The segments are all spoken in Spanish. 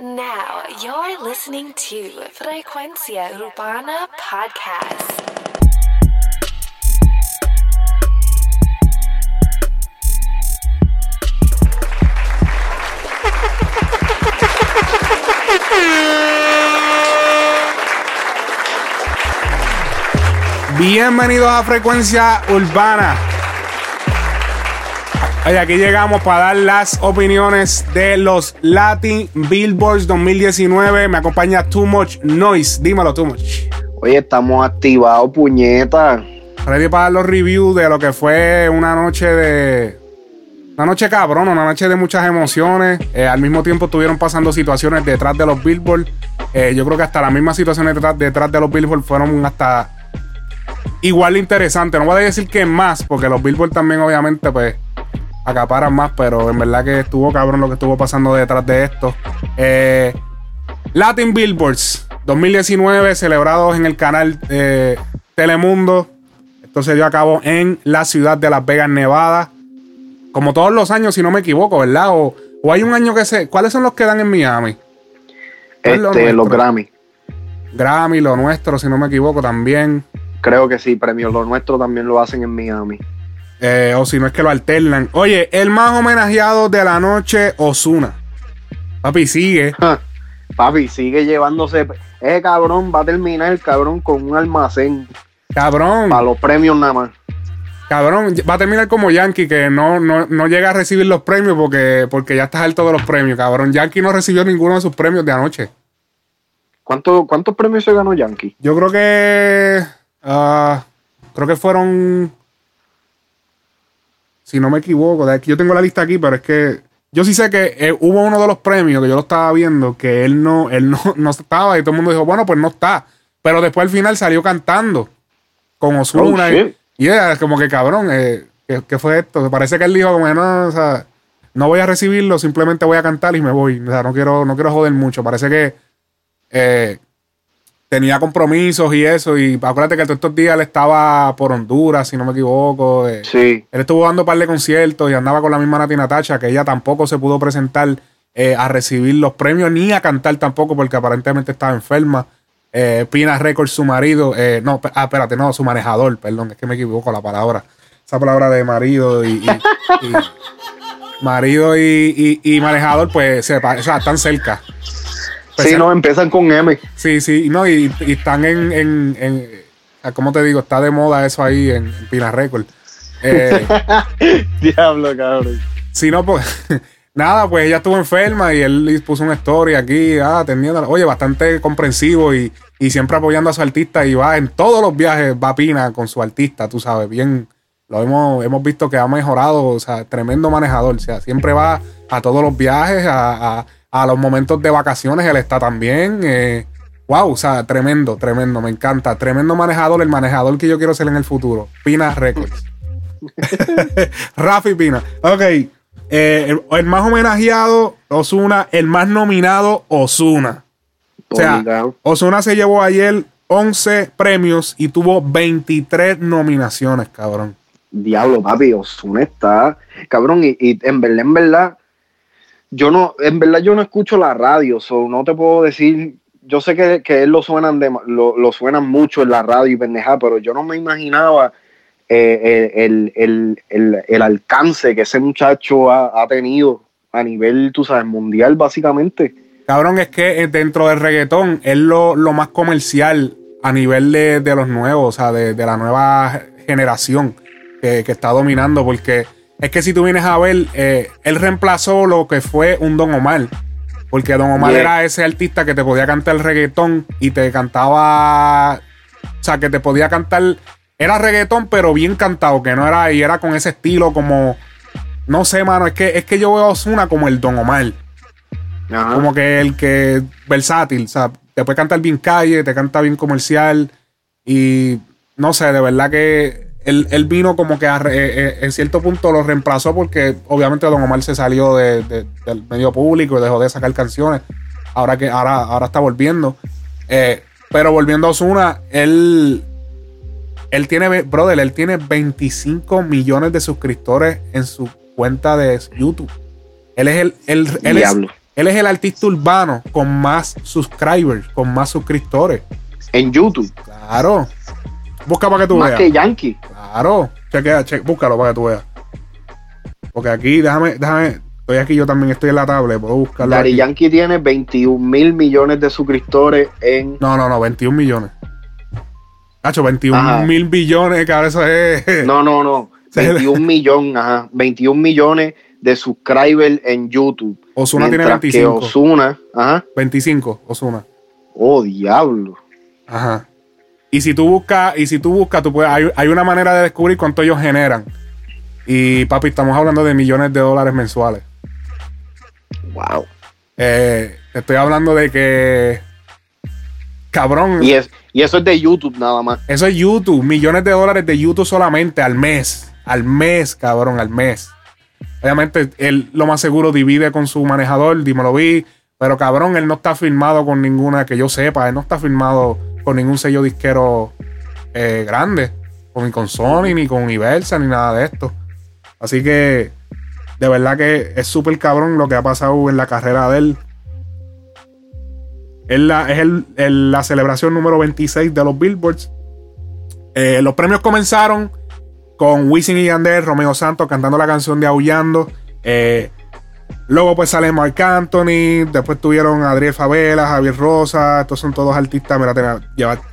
Now you're listening to Frecuencia Urbana Podcast. Bienvenidos a Frecuencia Urbana. Oye, aquí llegamos para dar las opiniones de los Latin Billboards 2019. Me acompaña Too Much Noise. Dímelo, Too Much. Oye, estamos activados, puñeta. Ready para dar los reviews de lo que fue una noche de. Una noche cabrón, una noche de muchas emociones. Eh, al mismo tiempo estuvieron pasando situaciones detrás de los Billboards. Eh, yo creo que hasta las mismas situaciones detrás, detrás de los Billboards fueron hasta igual de interesantes. No voy a decir que más, porque los Billboards también, obviamente, pues acaparan más, pero en verdad que estuvo cabrón lo que estuvo pasando detrás de esto. Eh, Latin Billboards 2019, celebrados en el canal eh, Telemundo. Esto se dio a cabo en la ciudad de Las Vegas, Nevada. Como todos los años, si no me equivoco, ¿verdad? O, o hay un año que se. ¿Cuáles son los que dan en Miami? Este, los Grammy. Grammy, lo nuestro, si no me equivoco, también. Creo que sí, premios lo nuestro también lo hacen en Miami. Eh, o si no es que lo alternan. Oye, el más homenajeado de la noche, Osuna. Papi, sigue. Papi, sigue llevándose. Eh, cabrón, va a terminar el cabrón con un almacén. Cabrón. Para los premios nada más. Cabrón, va a terminar como Yankee, que no, no, llega a recibir los premios porque, porque ya estás alto de los premios, cabrón. Yankee no recibió ninguno de sus premios de anoche. ¿Cuánto, ¿Cuántos premios se ganó Yankee? Yo creo que. Ah, creo que fueron si no me equivoco, yo tengo la lista aquí, pero es que yo sí sé que eh, hubo uno de los premios que yo lo estaba viendo que él no, él no, no estaba y todo el mundo dijo, bueno, pues no está. Pero después al final salió cantando con Osuna. Oh, y, era como que cabrón, eh, ¿qué, fue esto? Parece que él dijo como no, o sea, no voy a recibirlo, simplemente voy a cantar y me voy. O sea, no quiero, no quiero joder mucho. Parece que eh, tenía compromisos y eso. Y acuérdate que todos estos días él estaba por Honduras, si no me equivoco. Eh. Sí. Él estuvo dando un par de conciertos y andaba con la misma Nati Natacha, que ella tampoco se pudo presentar eh, a recibir los premios ni a cantar tampoco, porque aparentemente estaba enferma. Eh, Pina Records, su marido, no, ah, espérate, no, su manejador, perdón, es que me equivoco la palabra. Esa palabra de marido y, marido y, manejador, pues se, o sea, están cerca. Sí, no, empiezan con M. Sí, sí, no, y, están en, en, en, ¿cómo te digo? Está de moda eso ahí en, Pina Record. Eh, Diablo, cabrón. Sí, no, pues, nada, pues ella estuvo enferma y él puso una story aquí, ah, atendiendo, oye, bastante comprensivo y, y siempre apoyando a su artista y va en todos los viajes, va Pina con su artista, tú sabes, bien, lo hemos, hemos visto que ha mejorado, o sea, tremendo manejador, o sea, siempre va a todos los viajes, a a los momentos de vacaciones él está también. Eh, wow, o sea, tremendo, tremendo, me encanta. Tremendo manejador, el manejador que yo quiero ser en el futuro. Pina Records. Rafi Pina. Ok. Eh, el, más homenajeado, Osuna. El más nominado, Osuna. O sea, Osuna se llevó ayer 11 premios y tuvo 23 nominaciones, cabrón. Diablo, papi, Osuna está. Cabrón, y, y en verdad, en verdad, yo no, en verdad yo no escucho la radio, so no te puedo decir, yo sé que, que él lo suenan de, lo, lo, suenan mucho en la radio y pendeja, pero yo no me imaginaba eh, el, el, el, el, alcance que ese muchacho ha, ha, tenido a nivel, tú sabes, mundial básicamente. Cabrón, es que eh, dentro del reggaetón es lo, lo más comercial a nivel de, de, los nuevos, o sea, de, de la nueva generación que, que está dominando, porque es que si tú vienes a ver, eh, él reemplazó lo que fue un Don Omar. Porque Don Omar era ese artista que te podía cantar reggaetón y te cantaba. O sea, que te podía cantar. Era reggaetón, pero bien cantado, que no era. Y era con ese estilo como. No sé, mano. Es que, es que yo veo a Osuna como el Don Omar. Como que el que. versátil. O sea, te puede cantar bien calle, te canta bien comercial. Y. No sé, de verdad que él, vino como que a, eh, eh, en cierto punto lo reemplazó porque obviamente Don Omar se salió del medio público y dejó de sacar canciones. Ahora que ahora, ahora está volviendo. Eh, pero volviendo a Osuna, él, él tiene, brother, él tiene 25 millones de suscriptores en su cuenta de YouTube. Él es el, él, él es, Él es el artista urbano con más subscribers, con más suscriptores. En YouTube. Claro. Busca para que tú Más veas. que Yankee. Claro. Chequea, che- búscalo para que tú veas. Porque aquí, déjame, déjame. Estoy aquí, yo también estoy en la tablet. Puedo buscarlo. Aquí. Yankee tiene 21 mil millones de suscriptores en. No, no, no, 21 millones. Hacho, 21 Ajá. mil billones, ahora eso es. No, no, no. 21 millones, ajá. 21 millones de subscribers en YouTube. Osuna tiene Mientras 25. Que Osuna, ajá. 25, Osuna. Oh, diablo. Ajá. Y si tú buscas, y si tú buscas, tú puedes, hay, hay una manera de descubrir cuánto ellos generan. Y papi, estamos hablando de millones de dólares mensuales. Wow. Eh, estoy hablando de que. Cabrón. Y, es, y eso es de YouTube nada más. Eso es YouTube, millones de dólares de YouTube solamente al mes. Al mes, cabrón, al mes. Obviamente, él lo más seguro divide con su manejador, dímelo vi. Pero cabrón, él no está firmado con ninguna que yo sepa. Él no está firmado con ningún sello disquero eh, grande. Ni con Sony, ni con Universal, ni nada de esto. Así que, de verdad que es súper cabrón lo que ha pasado en la carrera de él. Es la, es el- la celebración número 26 de los Billboards. Eh, los premios comenzaron con Wisin y Yandel, Romeo Santos cantando la canción de Aullando. Eh, luego pues sale Marc Anthony. Después tuvieron a Adriel Favela, Javier Rosa. Estos son todos artistas. Mira, tenía-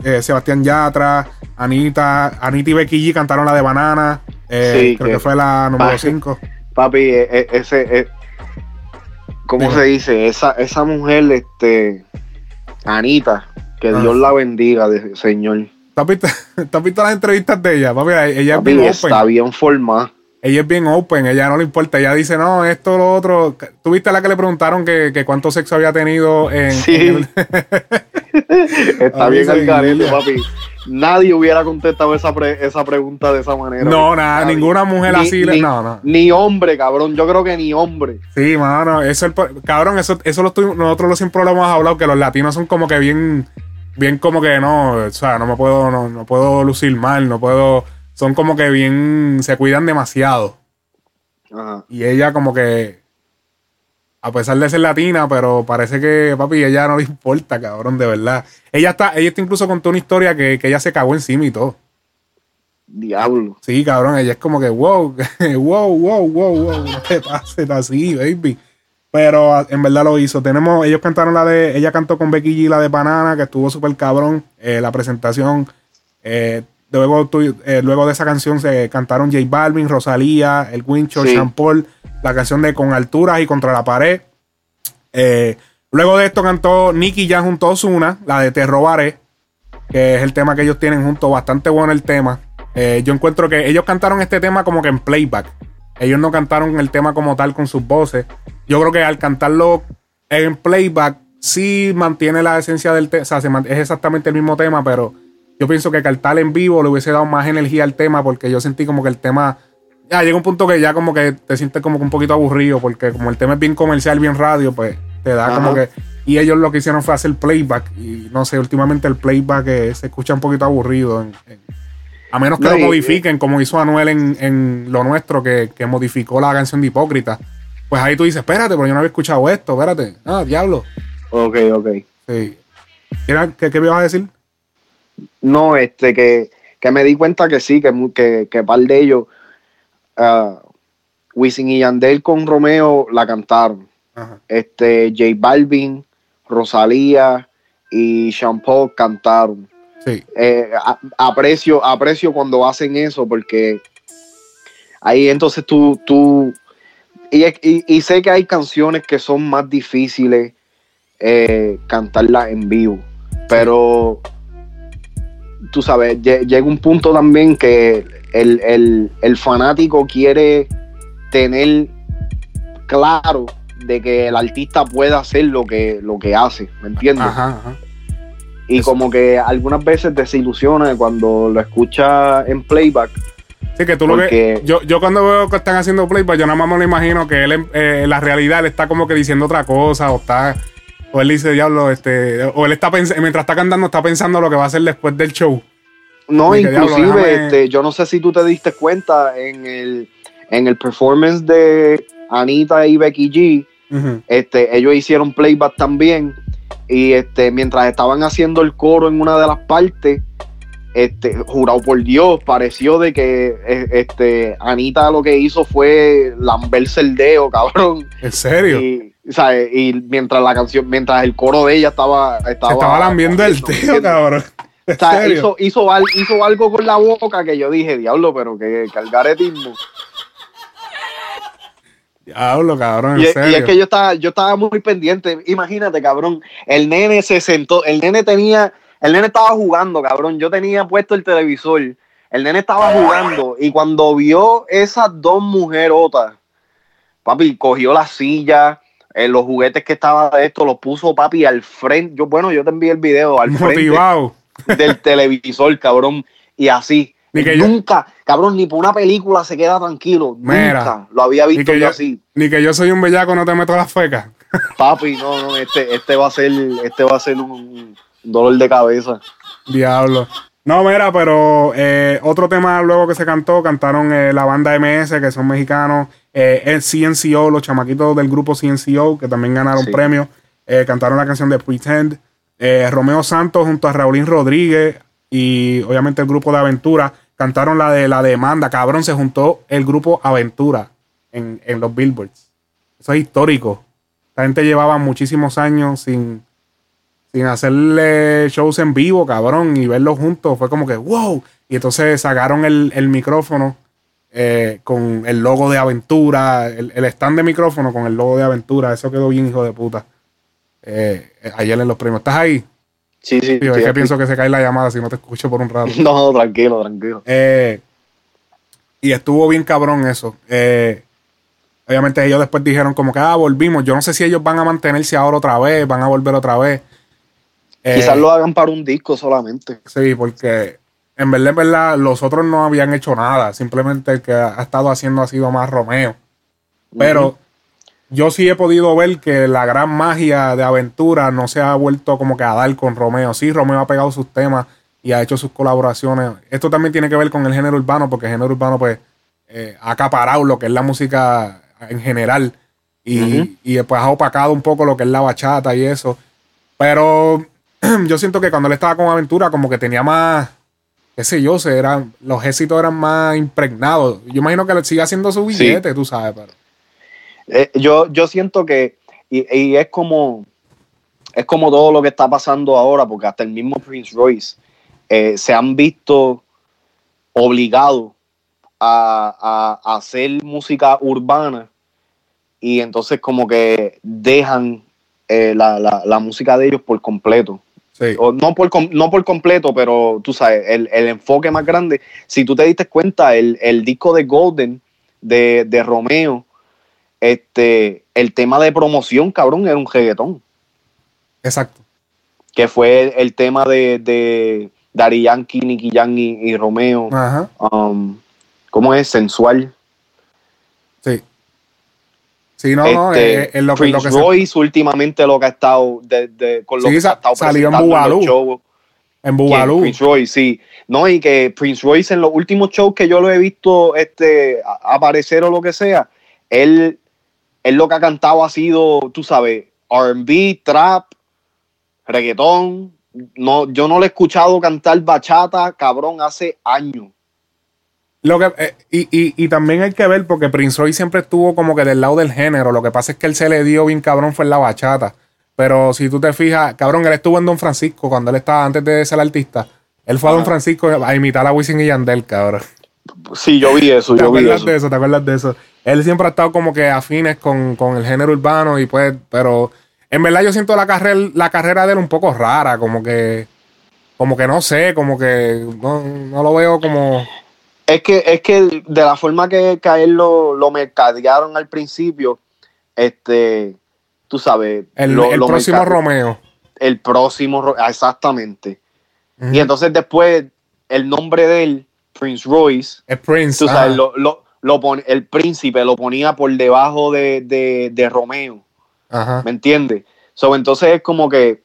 eh, Sebastián Yatra, Anita, Anita y Becky G cantaron la de Banana. Eh, Sí, creo que, que- fue la número pa- 5. Papi, e- e- ese. e- ¿Cómo Dime. se dice? Esa, esa mujer, este. Anita, que Ah. Dios la bendiga, de, señor. ¿Tú has visto, tú has visto las entrevistas de ella? Papi, ella es Papi, bien está bien formada. Ella es bien open, ella no le importa. Ella dice, no, esto, lo otro. ¿Tú viste la que le preguntaron que, que cuánto sexo había tenido en. Sí. en el- Está bien al garete, papi. Nadie hubiera contestado esa, pre- esa pregunta de esa manera. no, nada, Nadie. ninguna mujer Ni- así. ni- no, no. Ni hombre, cabrón. Yo creo que ni hombre. Sí, mano, eso es el cabrón, eso, eso lo estoy- nosotros lo siempre lo hemos hablado, que los latinos son como que bien, bien como que no, o sea, no me puedo, no, no puedo lucir mal, no puedo, son como que bien, se cuidan demasiado. Ajá. Y ella como que, a pesar de ser latina, pero parece que, papi, ella no le importa, cabrón, de verdad. Ella está, ella está incluso contó una historia que, que ella se cagó encima y todo. Diablo. Sí, cabrón, ella es como que, wow, wow, wow, wow, wow, no te pases así, baby. Pero ah, en verdad lo hizo. Tenemos, ellos cantaron la de, ella cantó con Becky G la de Banana, que estuvo súper cabrón. eh, la presentación. eh, luego, tu- eh, luego de esa canción se cantaron J Balvin, Rosalía, El Wincho, Sí. Sean Paul, la canción de Con Alturas y Contra la Pared. Eh, luego de esto cantó Nicky Jam junto a Ozuna, la de Te Robaré, que es el tema que ellos tienen juntos, bastante bueno el tema. Eh, yo encuentro que ellos cantaron este tema como que en playback. Ellos no cantaron el tema como tal con sus voces. Yo creo que al cantarlo en playback sí mantiene la esencia del tema. O sea, se es exactamente el mismo tema, pero yo pienso que cantar en vivo le hubiese dado más energía al tema porque yo sentí como que el tema... Ya llega un punto que ya como que te sientes como que un poquito aburrido porque como el tema es bien comercial, bien radio, pues te da Ajá. como que... Y ellos lo que hicieron fue hacer playback y no sé, últimamente el playback eh, se escucha un poquito aburrido. en- en- a menos que No, lo y- modifiquen, como hizo Anuel en, en Lo Nuestro, que, que modificó la canción de Hipócrita. Pues ahí tú dices, espérate, pero yo no había escuchado esto, espérate. Ah, diablo. Ok, ok. Sí. ¿Era- ¿Qué, qué me ibas a decir? No, este, que, que me di cuenta que sí, que, que, que par de ellos, Wisin y Yandel con Romeo la cantaron. Ajá. Este, J Balvin, Rosalía y Sean Paul cantaron. Sí. Eh, a- aprecio, aprecio cuando hacen eso porque ahí entonces tú, tú y, y- y sé que hay canciones que son más difíciles eh, cantarlas en vivo, pero tú sabes, lle- llega un punto también que el, el- el fanático quiere tener claro de que el artista pueda hacer lo que, lo que hace, ¿me entiendes? Ajá, ajá. Y Eso. como que algunas veces desilusiona cuando lo escucha en playback. Sí, que tú lo que. Yo, yo cuando veo que están haciendo playback, yo nada más me lo imagino que él, eh, la realidad, él está como que diciendo otra cosa, o está. O él dice, diablo, este. O él está pensando, mientras está cantando, está pensando lo que va a hacer después del show. No, diablo, inclusive, déjame- este, yo no sé si tú te diste cuenta en el, en el performance de Anita y Becky G, este, ellos hicieron playback también. Y este, mientras estaban haciendo el coro en una de las partes, este, jurado por Dios, pareció de que eh, este, Anita lo que hizo fue lamberse el dedo, cabrón. ¿En serio? Y, y mientras la canción, mientras el coro de ella estaba. Estaba, Se estaba lambiendo el tío, cabrón. ¿En O sea, serio? hizo, hizo, hizo algo con la boca que yo dije, diablo, pero que calgaretismo. Diablo, cabrón, en Y, y serio. es que yo estaba, yo estaba muy pendiente. Imagínate, cabrón. El nene se sentó, el nene tenía, el nene estaba jugando, cabrón. Yo tenía puesto el televisor. El nene estaba jugando. Y cuando vio esas dos mujerotas, papi, cogió la silla, eh, los juguetes que estaba de esto, los puso papi al frente. Yo, bueno, yo te envié el video al frente del televisor, cabrón. Y así. Ni que yo- nunca, cabrón, ni por una película se queda tranquilo. Mira, nunca lo había Ni visto yo, así. ni que yo soy un bellaco, no te meto las fecas. Papi, no, no, este, este va a ser, este va a ser un dolor de cabeza. Diablo. No, mira, pero eh, otro tema luego que se cantó, cantaron eh, la banda MS, que son mexicanos, eh, el CNCO, los chamaquitos del grupo CNCO, que también ganaron Sí. premios, eh, cantaron la canción de Pretend, Romeo Santos junto a Raulín Rodríguez y obviamente el grupo de Aventura, cantaron la de la demanda, cabrón, se juntó el grupo Aventura en, en los Billboards. Eso es histórico. La gente llevaba muchísimos años sin, sin hacerle shows en vivo, cabrón, y verlos juntos. Fue como que, wow. Y entonces sacaron el, el micrófono eh, con el logo de Aventura, el, el stand de micrófono con el logo de Aventura. Eso quedó bien, hijo de puta. Eh, eh, ayer en los premios. ¿Estás ahí? Sí, sí. Sí, es que pienso que se cae la llamada si no te escucho por un rato. No, tranquilo, tranquilo. Eh, y estuvo bien cabrón eso. Eh, obviamente ellos después dijeron como que, ah, volvimos. Yo no sé si ellos van a mantenerse ahora otra vez, van a volver otra vez. Eh, Quizás lo hagan para un disco solamente. Sí, porque en verdad, en verdad, los otros no habían hecho nada. Simplemente el que ha estado haciendo ha sido más Romeo. Pero yo sí he podido ver que la gran magia de aventura no se ha vuelto como que a dar con Romeo. Sí, Romeo ha pegado sus temas y ha hecho sus colaboraciones. Esto también tiene que ver con el género urbano, porque el género urbano, pues, eh, ha acaparado lo que es la música en general. Y, y después ha opacado un poco lo que es la bachata y eso. Pero yo siento que cuando él estaba con Aventura, como que tenía más, qué sé yo, se eran, los éxitos eran más impregnados. Yo imagino que le sigue haciendo su Sí. billete, tú sabes, pero. Eh, yo, yo siento que, y, y es como, es como todo lo que está pasando ahora, porque hasta el mismo Prince Royce eh, se han visto obligados a, a- a hacer música urbana y entonces como que dejan eh, la, la- la música de ellos por completo. Sí. O no, por, no por completo, pero tú sabes, el, el enfoque más grande. Si tú te diste cuenta, el, el disco de Golden de, de Romeo, este, el tema de promoción, cabrón, era un reggaetón. Exacto. Que fue el, el tema de, de Daddy Yankee, Nicky Jam y, y Romeo. Ajá. Um, ¿Cómo es? Sensual. Sí. No, no, Este, es, es lo que, Prince lo que se- Royce últimamente lo que ha estado de, de- con lo Sí, que ha estado salió en presentando Bugalú. los shows. en. Bugalú. Prince Royce, sí. No, y que Prince Royce en los últimos shows que yo lo he visto este, aparecer o lo que sea, él, él lo que ha cantado ha sido, tú sabes, RB, trap, reggaetón. No, yo no lo he escuchado cantar bachata, cabrón, hace años. Lo que, eh, y, y, y también hay que ver, porque Prince Roy siempre estuvo como que del lado del género. Lo que pasa es que él se le dio bien cabrón fue en la bachata. Pero si tú te fijas, cabrón, él estuvo en Don Francisco cuando él estaba antes de ser artista. Él fue a Don. Francisco a imitar a Wisin y Yandel, cabrón. Sí, yo vi eso, ¿Te yo vi acuerdas eso. de eso? ¿Te acuerdas de eso? Él siempre ha estado como que afines con, con el género urbano y pues, pero en verdad yo siento la carrera, la carrera de él un poco rara, como que, como que no sé, como que no, no lo veo como... Es que, es que de la forma que, que a él lo, lo mercadearon al principio, este, tú sabes, El, lo- el lo próximo Romeo. el próximo, ah, exactamente. Y entonces después el nombre de él, Prince Royce, Es Prince. tú sabes, lo, lo, lo pon- el príncipe lo ponía por debajo de, de, de Romeo, Ajá. ¿me entiendes? So, entonces es como que,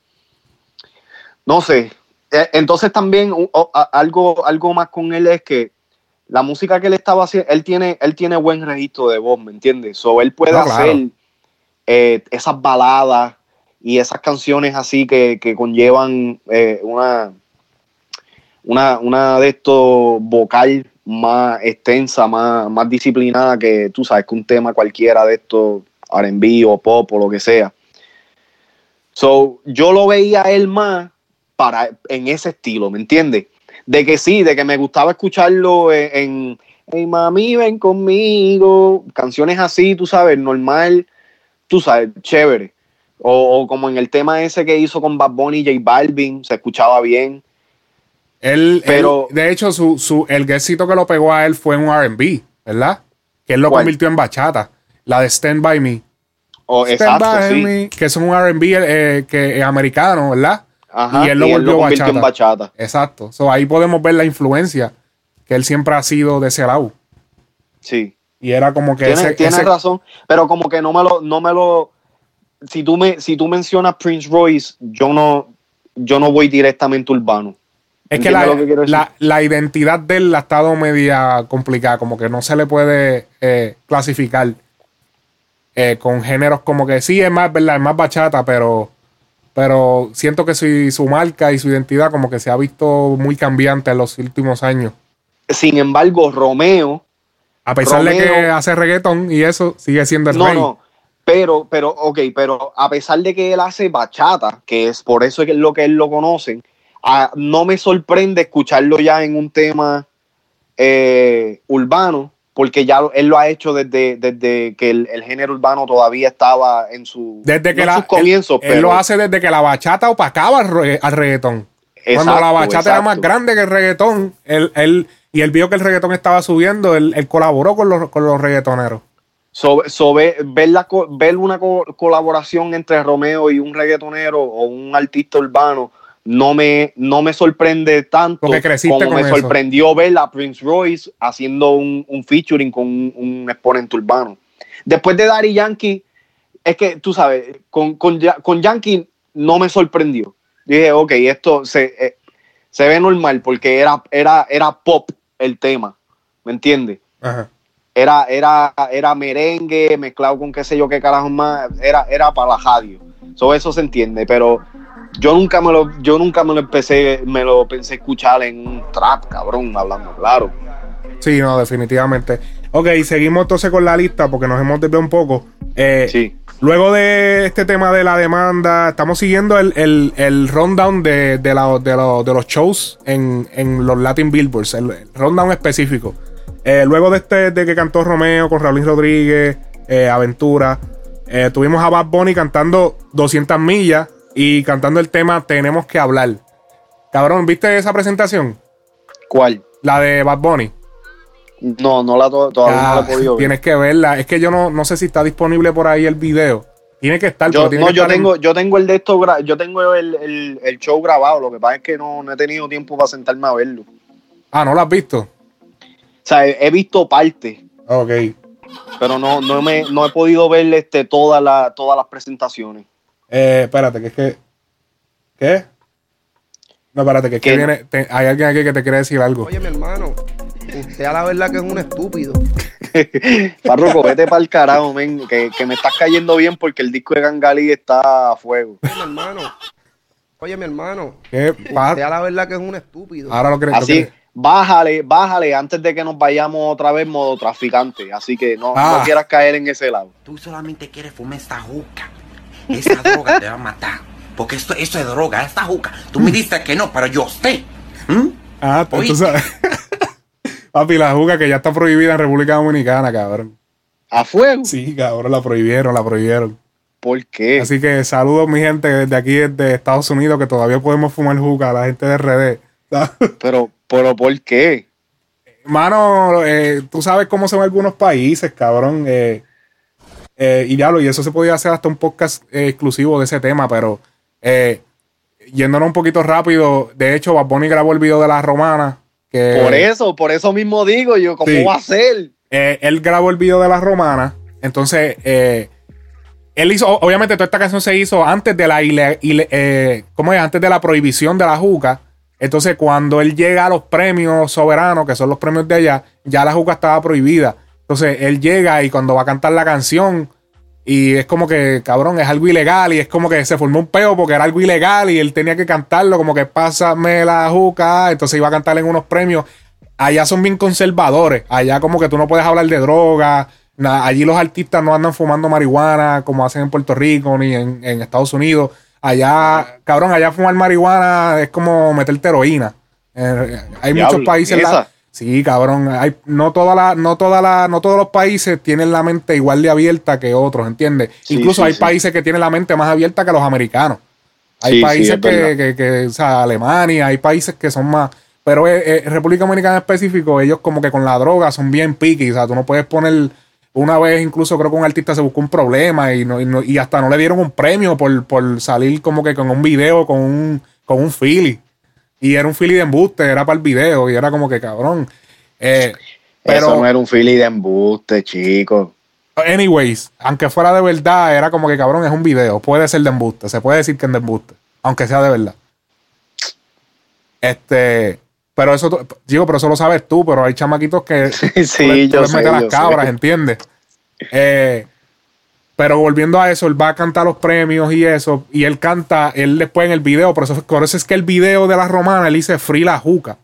no sé, Eh, entonces también algo, algo más con él es que la música que él estaba haciendo, él tiene, él tiene buen registro de voz, ¿me entiendes? So, él puede claro. hacer eh, esas baladas y esas canciones así que, que conllevan eh, una, una, una de estos vocal más extensa, más, más disciplinada que tú sabes que un tema cualquiera de estos R&B o pop o lo que sea. So, yo lo veía a él más para, en ese estilo, ¿me entiendes? De que sí, de que me gustaba escucharlo en, en Hey mami, ven conmigo, canciones así, tú sabes, normal, tú sabes, chévere. O, o como en el tema ese que hizo con Bad Bunny y J Balvin, se escuchaba bien. Él, Pero- él- de hecho, su, su, el guestcito que lo pegó a él fue un RB, ¿verdad? Que él lo ¿Cuál? convirtió en bachata. La de Stand By Me. O, Stand exacto, By sí. Me, que es un RB eh, americano, ¿verdad? Ajá, y él lo volvió convirtió en bachata. bachata. Exacto. So, ahí podemos ver la influencia que él siempre ha sido de ese lado. Sí. Y era como que Tienes, ese, tienes ese- razón, pero como que no me lo, no me lo. Si tú me, si tú mencionas Prince Royce, yo no, yo no voy directamente urbano. es que la, ¿Entiendes lo que la- la identidad de él ha estado media complicada, como que no se le puede eh, clasificar eh, con géneros como que sí es más, ¿verdad? Es más bachata, pero, pero siento que su, su marca y su identidad como que se ha visto muy cambiante en los últimos años. Sin embargo, Romeo, A pesar de que hace reggaetón y eso, sigue siendo el no, rey. no. Pero, pero, ok, pero a pesar de que él hace bachata, que es por eso es lo que él lo conocen, ah, no me sorprende escucharlo ya en un tema eh, urbano, porque ya él lo ha hecho desde, desde que el, el género urbano todavía estaba en su Desde que no en la, sus comienzos, él, lo hace desde que la bachata opacaba al, re- al reggaetón. Cuando la Exacto, bachata era más exacto. grande que el reggaetón, él, él- y él vio que el reggaetón estaba subiendo, él, él colaboró con los, con los reggaetoneros. So, so ve- ver, la co- ver una co- colaboración entre Romeo y un reggaetonero o un artista urbano no me, no me sorprende tanto como me eso. sorprendió ver a Prince Royce haciendo un, un featuring con un, un exponente urbano. Después de Daddy Yankee, es que tú sabes, con, con, con Yankee no me sorprendió. Dije, ok, esto se, eh, se ve normal porque era, era, era pop el tema, ¿me entiendes? Era, era, era merengue mezclado con qué sé yo qué carajo más, era, era para la radio. So, eso se entiende, pero yo nunca me lo, yo nunca me lo empecé, me lo pensé escuchar en un trap, cabrón, hablando claro. Sí, no, definitivamente. Ok, seguimos entonces con la lista porque nos hemos desviado un poco. Eh, Sí. Luego de este tema de la demanda, estamos siguiendo el, el, el rundown de, de, la- de de los shows en, en los Latin Billboards, el, el rundown específico. Eh, luego de este de que cantó Romeo con Raúl Rodríguez, eh, Aventura, tuvimos a Bad Bunny cantando 200 millas y cantando el tema Tenemos que hablar. Cabrón, ¿viste esa presentación? ¿Cuál? La de Bad Bunny. No, no la to- todavía no la Ah, he podido ver. tienes que verla. Es que yo no, no sé si está disponible por ahí el video. Tiene que estar. Yo, pero tiene no, que yo estar en- tengo, yo tengo el de esto, yo tengo el, el, el show grabado, lo que pasa es que no, no he tenido tiempo para sentarme a verlo. Ah, ¿no lo has visto? O sea, he, he visto partes, Ok. pero no, no, me, no he podido ver este, toda la, todas las presentaciones. Eh, espérate, que es que. ¿Qué? No, espérate, que es que viene. te- hay alguien aquí que te quiere decir algo. Oye, mi hermano, usted a la verdad que es un estúpido. Parroco, vete para el carajo, men, que, que me estás cayendo bien porque el disco de Gangali está a fuego. Oye, mi hermano. Oye, mi hermano. ¿Qué? Usted a la verdad que es un estúpido. Ahora lo que lo Así, que- bájale, bájale antes de que nos vayamos otra vez modo traficante. Así que no, Ah. no quieras caer en ese lado. Tú solamente quieres fumar esta juca. Esa droga te va a matar. Porque esto, esto es droga, esta juca. Tú me dices que no, pero yo sé. ¿Mm? Ah, tú Oíste. sabes. Papi, la juga que ya está prohibida en República Dominicana, cabrón. ¿A fuego? Sí, cabrón, la prohibieron, la prohibieron. ¿Por qué? Así que saludos, mi gente, desde aquí, desde Estados Unidos, que todavía podemos fumar juca, la gente de RD. Pero, pero ¿por qué? Mano, eh, tú sabes cómo son algunos países, cabrón. eh, eh, y diablo, y eso se podía hacer hasta un podcast eh, exclusivo de ese tema, pero eh, yéndonos un poquito rápido, de hecho, Bad Bunny grabó el video de la romana. Que, Por eso, por eso mismo digo yo, ¿cómo Sí. va a ser? eh, él grabó el video de la romana. Entonces, eh, él hizo, obviamente, toda esta canción se hizo antes de la ile- ile- eh, ¿cómo es? Antes de la prohibición de la juca. Entonces, cuando él llega a los premios soberanos, que son los premios de allá, ya la juca estaba prohibida. Entonces, él llega y cuando va a cantar la canción, Y es como que, cabrón, es algo ilegal. Y es como que se formó un peo porque era algo ilegal y él tenía que cantarlo, como que pásame la juca. Entonces iba a cantar en unos premios. Allá son bien conservadores. Allá como que tú no puedes hablar de droga. Nada, allí los artistas no andan fumando marihuana como hacen en Puerto Rico ni en, en Estados Unidos. Allá, cabrón, allá fumar marihuana es como meterte heroína. Eh, hay Diablo, muchos países. Sí, cabrón. Hay, no toda la, no toda la, no todos los países tienen la mente igual de abierta que otros, ¿entiendes? Sí, Incluso sí, hay sí. países que tienen la mente más abierta que los americanos. Hay países es que, que, que, o sea, Alemania, hay países que son más. Pero eh, eh, República Dominicana en específico, ellos como que con la droga son bien picky. O sea, tú no puedes poner. Una vez incluso creo que un artista se buscó un problema y, no, y, no- y hasta no le dieron un premio por, por salir como que con un video con un, con un Philly. Y era un Philly de embuste, era para el video y era como que cabrón. Eh, pero, Eso no era un Philly de embuste, chicos. anyways, aunque fuera de verdad, era como que cabrón, es un video. Puede ser de embuste, se puede decir que es de embuste, aunque sea de verdad. Este, pero eso, digo, pero eso lo sabes tú, pero hay chamaquitos que Sí, tú le- tú yo les sé, metes las yo cabras, sé. ¿entiendes? Eh, pero volviendo a eso, él va a cantar los premios y eso, y él canta, él después en el video, por eso, por eso es que el video de la romana, él dice free la juca.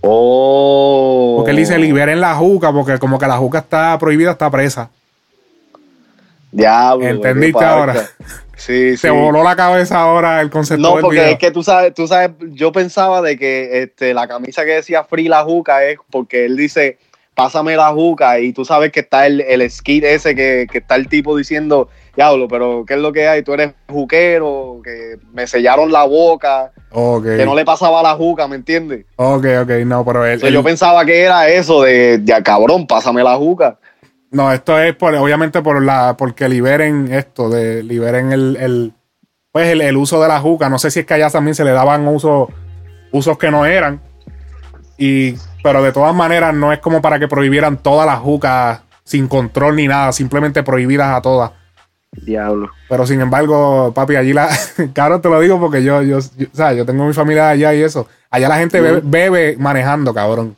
Oh. Porque él dice liberen la juca, porque como que la juca está prohibida, está presa. Diablo. ¿Entendiste ahora? Sí, sí. Se voló la cabeza ahora el concepto No, del porque video. es que tú sabes, tú sabes, yo pensaba de que este, la camisa que decía Free la juca es porque él dice, pásame la juca, y tú sabes que está el, el skit ese que, que está el tipo diciendo, diablo, pero ¿qué es lo que hay? Tú eres juquero, que me sellaron la boca, que no le pasaba la juca, ¿me entiendes? ok, ok, no, pero él, O sea, él- yo pensaba que era eso de, ya cabrón, pásame la juca. no, esto es por, obviamente por la, porque liberen esto, de liberen el, el pues el, el uso de la juca. No sé si es que allá también se le daban uso, usos que no eran. Y, pero de todas maneras, no es como para que prohibieran todas las jucas sin control ni nada, simplemente prohibidas a todas. Diablo. Pero sin embargo, papi, allí la. Claro, te lo digo porque yo, yo, yo- o sea, yo tengo mi familia allá y eso. Allá la gente bebe, bebe manejando, cabrón.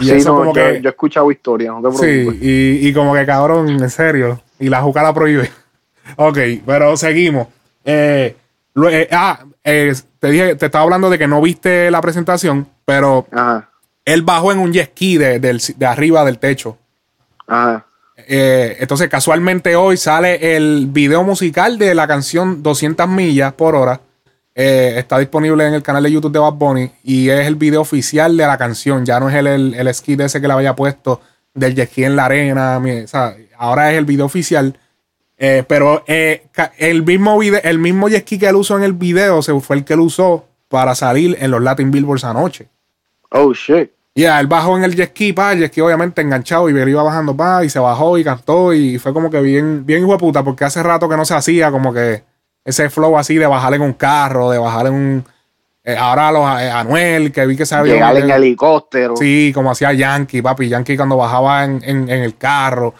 Y Sí, eso no, como yo, que. yo he escuchado historias, no te sí, preocupes. y, y como que cabrón, en serio. Y la juca la prohíbe. ok, pero seguimos. Eh, eh, ah, eh, te dije, te estaba hablando de que no viste la presentación, pero Ajá, él bajó en un jet ski de, del- de arriba del techo. ajá. Eh, entonces, casualmente hoy sale el video musical de la canción 200 millas por hora. Eh, está disponible en el canal de YouTube de Bad Bunny y es el video oficial de la canción. Ya no es el, el, el skit ese que le había puesto del jet ski en la arena. o sea, ahora es el video oficial. Eh, pero eh, el mismo video, el mismo jet ski que él usó en el video se fue el que él usó para salir en los Latin Billboards anoche. Oh, shit. Ya, él bajó en el jet ski, pa, el jet ski obviamente enganchado y iba bajando, pa, y se bajó y cantó y fue como que bien, bien hijo de puta, porque hace rato que no se hacía como que ese flow así de bajar en un carro, de bajar en un... eh, ahora los eh, Anuel, que vi que se había... Llegar en helicóptero. Sí, como hacía Yankee, papi, Yankee cuando bajaba en, en- en el carro.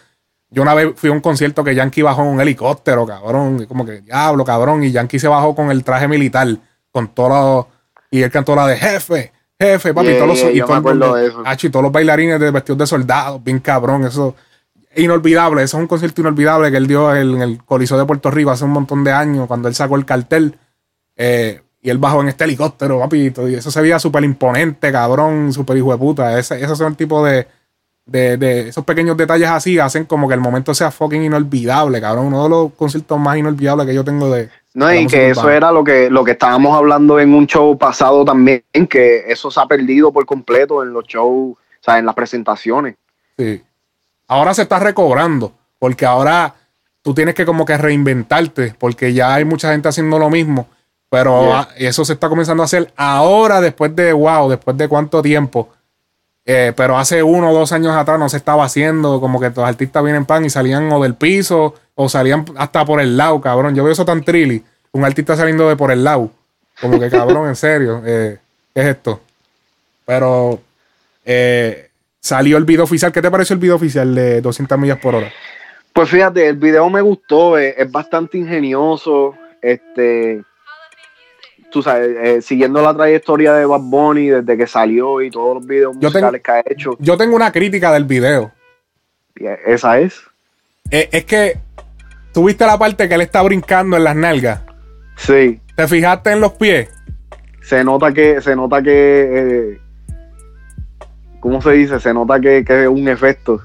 Yo una vez fui a un concierto que Yankee bajó en un helicóptero, cabrón, como que diablo, cabrón, y Yankee se bajó con el traje militar, con todo y él cantó la de jefe, jefe, papi, y todos los, y todo mundo- de eso. Todos los bailarines de vestidos de soldados, bien cabrón, eso inolvidable, eso es un concierto inolvidable que él dio en el Coliseo de Puerto Rico hace un montón de años, cuando él sacó el cartel, eh, y él bajó en este helicóptero, papito, y eso se veía súper imponente, cabrón, súper hijo de puta, Ese- esos son el tipo de, de, de esos pequeños detalles así, hacen como que el momento sea fucking inolvidable, cabrón, uno de los conciertos más inolvidables que yo tengo de... No, y que eso era lo que, lo que estábamos hablando en un show pasado también, que eso se ha perdido por completo en los shows, o sea, en las presentaciones. Sí. Ahora se está recobrando, porque ahora tú tienes que como que reinventarte, porque ya hay mucha gente haciendo lo mismo, pero Yeah. eso se está comenzando a hacer ahora, después de, wow, después de cuánto tiempo. Eh, pero hace uno o dos años atrás no se estaba haciendo, como que los artistas vienen pan y salían o del piso o salían hasta por el lado, cabrón. Yo veo eso tan trilly, un artista saliendo de por el lado, como que cabrón, en serio, eh, ¿qué es esto? Pero eh, salió el video oficial. ¿Qué te pareció el video oficial de 200 millas por hora? Pues fíjate, el video me gustó, es, bastante ingenioso, este, tú sabes, eh, siguiendo la trayectoria de Bad Bunny desde que salió y todos los videos Yo tengo- musicales que ha hecho, Yo tengo una crítica del video. y esa es. Eh, es que ¿tuviste la parte que él está brincando en las nalgas? Sí. ¿Te fijaste en los pies? Se nota que, se nota que, eh, ¿cómo se dice? Se nota que, que es un efecto.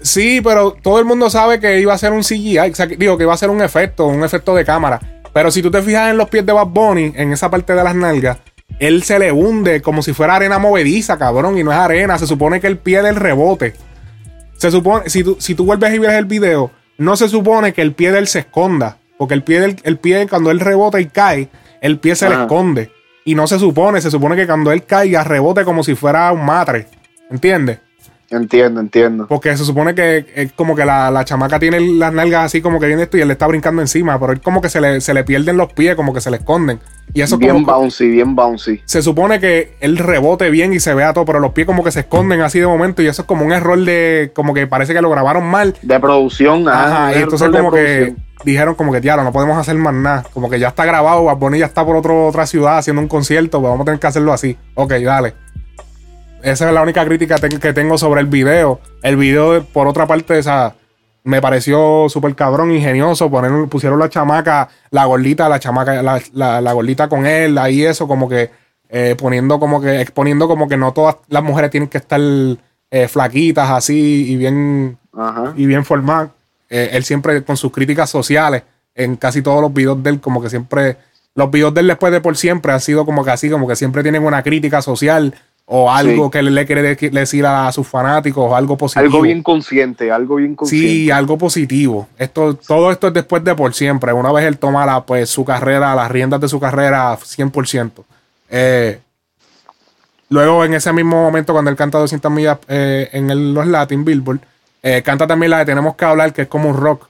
Sí, pero todo el mundo sabe que iba a ser un CGI, digo que iba a ser un efecto, un efecto de cámara. Pero si tú te fijas en los pies de Bad Bunny, en esa parte de las nalgas, él se le hunde como si fuera arena movediza, cabrón, y no es arena. Se supone que el pie del rebote. Se supone, si tú, si tú vuelves y ves el video, no se supone que el pie de él se esconda. Porque el pie del el pie, cuando él rebota y cae, el pie se le esconde. Y no se supone, se supone que cuando él caiga, rebote como si fuera un matre. ¿Entiendes? Entiendo, entiendo. Porque se supone que es como que la, la chamaca tiene las nalgas así como que viene esto y él le está brincando encima, pero él como que se le, se le pierden los pies, como que se le esconden. Y eso bien como bouncy, bien bouncy. se supone que él rebote bien y se vea todo, pero los pies como que se esconden así de momento y eso es como un error de, como que parece que lo grabaron mal. De producción, ajá. Ajá, y entonces como que dijeron como que, diablo, no podemos hacer más nada. Como que ya está grabado, Bad Bunny ya está por otro, otra ciudad haciendo un concierto, pues vamos a tener que hacerlo así. Ok, dale. Esa es la única crítica que tengo sobre el video. El video, por otra parte, esa, me pareció súper cabrón, ingenioso. Poner, pusieron la chamaca, la gordita, la chamaca, la, la, la gordita con él, ahí eso, como que eh, poniendo como que, exponiendo como que no todas las mujeres tienen que estar eh, flaquitas así y bien Ajá. y bien formal. Eh, él siempre con sus críticas sociales en casi todos los videos de él, como que siempre, los videos de él después de por siempre han sido como que así, como que siempre tienen una crítica social o algo Sí. que le, le quiere de- decir a, sus fanáticos o algo positivo. Algo bien consciente, algo bien consciente. Sí, algo positivo. Esto, todo esto es después de por siempre. Una vez él toma la, pues, su carrera, las riendas de su carrera 100%. Eh, luego, en ese mismo momento, cuando él canta 200 millas eh, en el- los Latin Billboard, eh, canta también la de Tenemos que hablar, que es como un rock,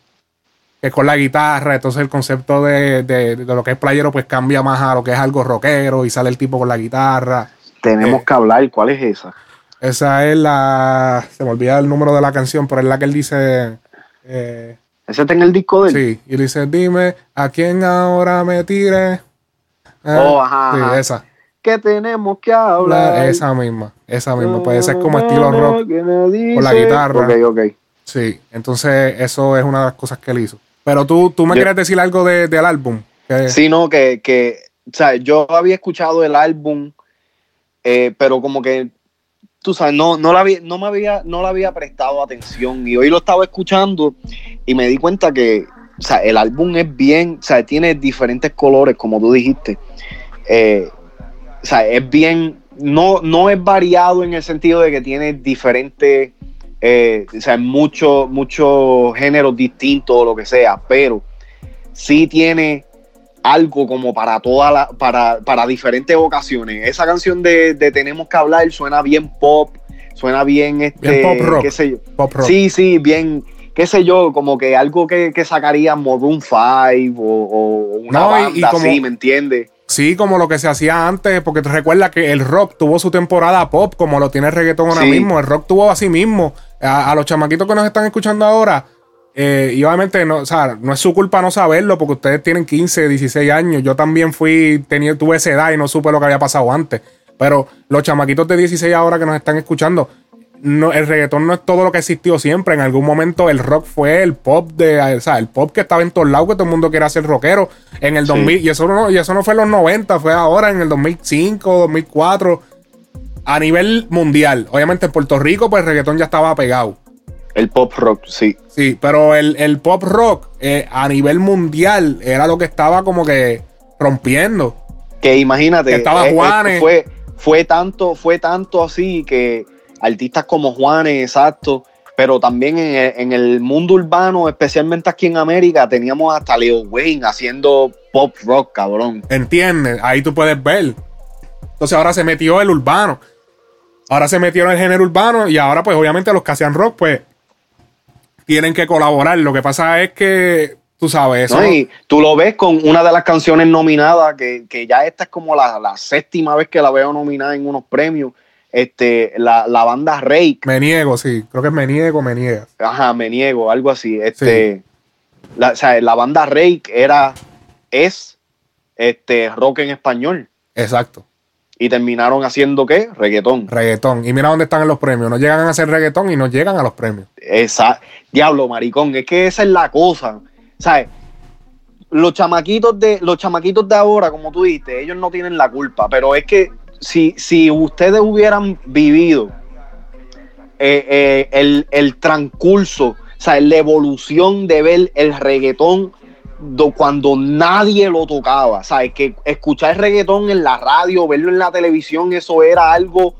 que es con la guitarra. Entonces, el concepto de, de- de lo que es playero, pues cambia más a lo que es algo rockero y sale el tipo con la guitarra. Tenemos Eh, que hablar, ¿cuál es esa? Esa es la. Se me olvida el número de la canción, pero es la que él dice. eh, ¿Ese está en el disco de él? Sí, y dice, dime, ¿a quién ahora me tire? Eh, Oh, ajá, Sí, ajá. esa. Que tenemos que hablar. La- esa misma, esa misma. Pues esa es como estilo rock. con la guitarra. Ok, ok. Sí, entonces eso es una de las cosas que él hizo. Pero tú, tú me Yo- quieres decir algo de- del álbum. Que- Sí, no, que, que, o sea, yo había escuchado el álbum, eh, pero como que, tú sabes, no, no, la había, no, me había, no le había prestado atención y hoy lo estaba escuchando y me di cuenta que, o sea, el álbum es bien, o sea, tiene diferentes colores, como tú dijiste. Eh, o sea, es bien, no, no es variado en el sentido de que tiene diferentes, eh, o sea, muchos muchos géneros distintos o lo que sea, pero sí tiene algo como para toda la, para, para diferentes ocasiones. Esa canción de, de Tenemos que hablar suena bien pop, suena bien este, Bien pop rock. qué sé yo. Pop rock. Sí, sí, bien, qué sé yo, como que algo que, que sacaría Modern 5 o, o una No, banda y como- así, ¿me entiendes? Sí, como lo que se hacía antes, porque te recuerda que el rock tuvo su temporada pop, como lo tiene el reggaetón ahora Sí. mismo. El rock tuvo así mismo. A, a los chamaquitos que nos están escuchando ahora, eh, y obviamente no, o sea, no es su culpa no saberlo, porque ustedes tienen 15, 16 años. Yo también fui, tenía, tuve esa edad y no supe lo que había pasado antes. Pero los chamaquitos de 16 ahora que nos están escuchando, no, el reggaetón no es todo lo que existió siempre. En algún momento el rock fue el pop de, o sea, el pop que estaba en todos lados, que todo el mundo quiere hacer rockero. En el 2000, y eso no, y eso no fue en los 90, fue ahora en el 2005, 2004, a nivel mundial. Obviamente en Puerto Rico, pues el reggaetón ya estaba pegado. El pop rock, sí. Sí, pero el, el pop rock eh, a nivel mundial era lo que estaba como que rompiendo. Que imagínate, Estaba eh, eh, Juanes. fue, fue tanto, fue tanto así que artistas como Juanes, exacto, pero también en el, en el mundo urbano, especialmente aquí en América, teníamos hasta Leo Wayne haciendo pop rock, cabrón. ¿Entiendes? Ahí tú puedes ver. Entonces ahora se metió el urbano. Ahora se metió en el género urbano y ahora pues obviamente los que hacían rock pues tienen que colaborar. Lo que pasa es que, tú sabes, eso... ¿no? Y tú lo ves con una de las canciones nominadas, que, que ya esta es como la, la séptima vez que la veo nominada en unos premios. Este, la, la banda Rake, Me niego, sí. Creo que es me niego, me niega. ajá, me niego, algo así. Este, la, o sea, la banda Rake era, es, este, rock en español. Exacto. Y terminaron haciendo qué? Reggaetón. Reggaetón. Y mira dónde están en los premios. No llegan a hacer reggaetón y no llegan a los premios. Esa, diablo, maricón, es que esa es la cosa. ¿sabes? Los chamaquitos de, los chamaquitos de ahora, como tú dijiste, ellos no tienen la culpa, pero es que si, si ustedes hubieran vivido eh, eh, el, el transcurso, o sea, la evolución de ver el reggaetón cuando nadie lo tocaba, ¿sabes? Que escuchar reggaetón en la radio, verlo en la televisión, eso era algo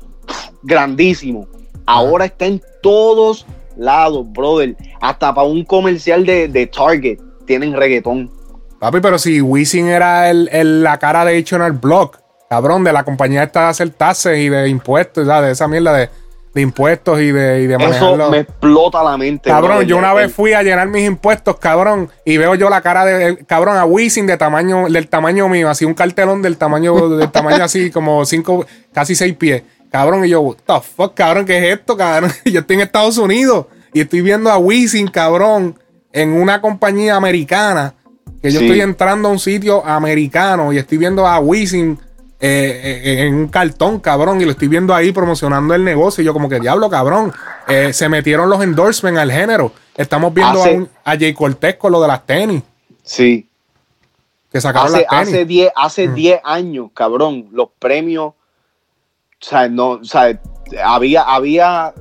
grandísimo. Ahora está en todos lados, brother. Hasta para un comercial de, de Target tienen reggaetón. Papi, pero si Wisin era el, el- la cara de H&R Block, cabrón, de la compañía esta de hacer taxes y de impuestos, ya, de esa mierda de, de impuestos y de, y de Eso me explota la mente. Cabrón, yo una El- vez fui a llenar mis impuestos, cabrón, y veo yo la cara de cabrón a Wisin de tamaño, del tamaño mío, así un cartelón del tamaño, del tamaño así como cinco, casi seis pies. Cabrón, y yo, what the fuck, cabrón, ¿qué es esto, cabrón? Yo estoy en Estados Unidos y estoy viendo a Wisin, cabrón, en una compañía americana, que yo Sí. estoy entrando a un sitio americano y estoy viendo a Wisin eh, en un cartón, cabrón, y lo estoy viendo ahí promocionando el negocio. Y yo, como que diablo, cabrón. eh, se metieron los endorsements al género. Estamos viendo Hace- a, un- a Jay Cortez con lo de las tenis, Sí. que sacaron Hace, las tenis. hace 10 hace 10 años, cabrón, los premios, o sea, no, o sea, había, había,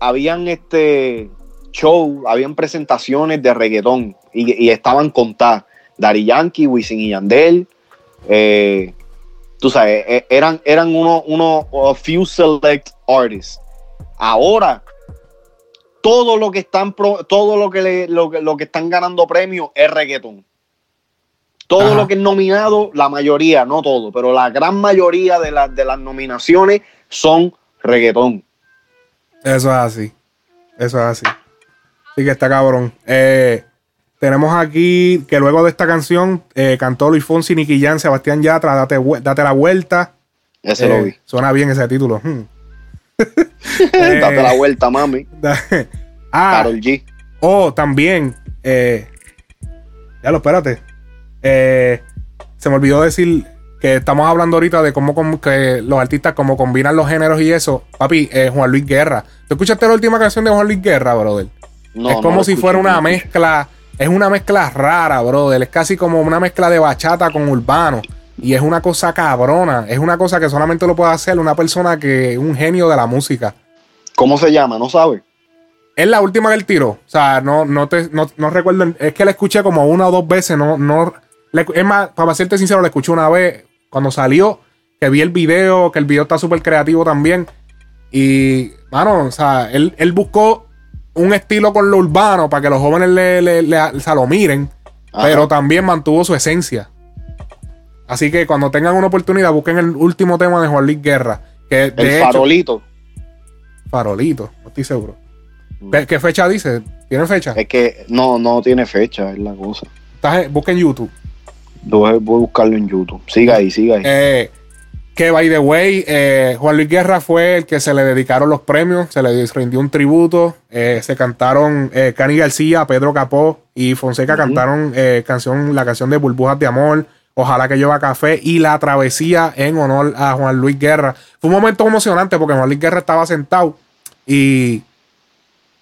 habían este show, habían presentaciones de reggaetón y, y estaban contadas. Dari Yankee, Wisin y Yandel, eh, tú sabes, eh, eran, eran uno, uno, few select artists. Ahora, todo lo que están, pro- todo lo que, le- lo, que- lo que están ganando premios es reggaetón. Todo Ajá. lo que es nominado, la mayoría, no todo, pero la gran mayoría de, las de las nominaciones son reggaetón. Eso es así. Eso es así. Así que está cabrón. Eh, tenemos aquí que luego de esta canción eh, cantó Luis Fonsi, Nicky Jan, Sebastián Yatra, date, date la vuelta. Ese Eh, lo vi. Suena bien ese título. Hmm. Date la vuelta, mami. ah, Carol G. Oh, también. Eh, ya lo, espérate. Eh, se me olvidó decir que estamos hablando ahorita de cómo que los artistas como combinan los géneros y eso. Papi, eh, Juan Luis Guerra. ¿Tú escuchaste la última canción de Juan Luis Guerra, brother? No, es como si fuera una mezcla. Es una mezcla rara, brother. Es casi como una mezcla de bachata con urbano. Y es una cosa cabrona. Es una cosa que solamente lo puede hacer una persona que es un genio de la música. ¿Cómo se llama? ¿No sabes? Es la última que él tiró. O sea, no, no, te, no, no recuerdo. Es que la escuché como una o dos veces. No, no, es más, para serte sincero, la escuché una vez cuando salió. Que vi el video, que el video está súper creativo también. Y, mano, o sea, él, él buscó un estilo con lo urbano para que los jóvenes le, le- le- lo miren. Ajá. Pero también mantuvo su esencia. Así que cuando tengan una oportunidad, busquen el último tema de Juan Luis Guerra. Que de El hecho, farolito. Farolito, no estoy seguro. ¿Qué, qué fecha dice? ¿Tiene fecha? Es que no, no tiene fecha, es la cosa. Estás busca en YouTube. Voy a buscarlo en YouTube. Siga ahí, siga ahí. Eh, que by the way, eh, Juan Luis Guerra fue el que se le dedicaron los premios, se le rindió un tributo. eh, se cantaron eh, Cani García, Pedro Capó y Fonseca cantaron canción, la canción de Burbujas de Amor. Ojalá que lleva café y la travesía en honor a Juan Luis Guerra. Fue un momento emocionante porque Juan Luis Guerra estaba sentado y,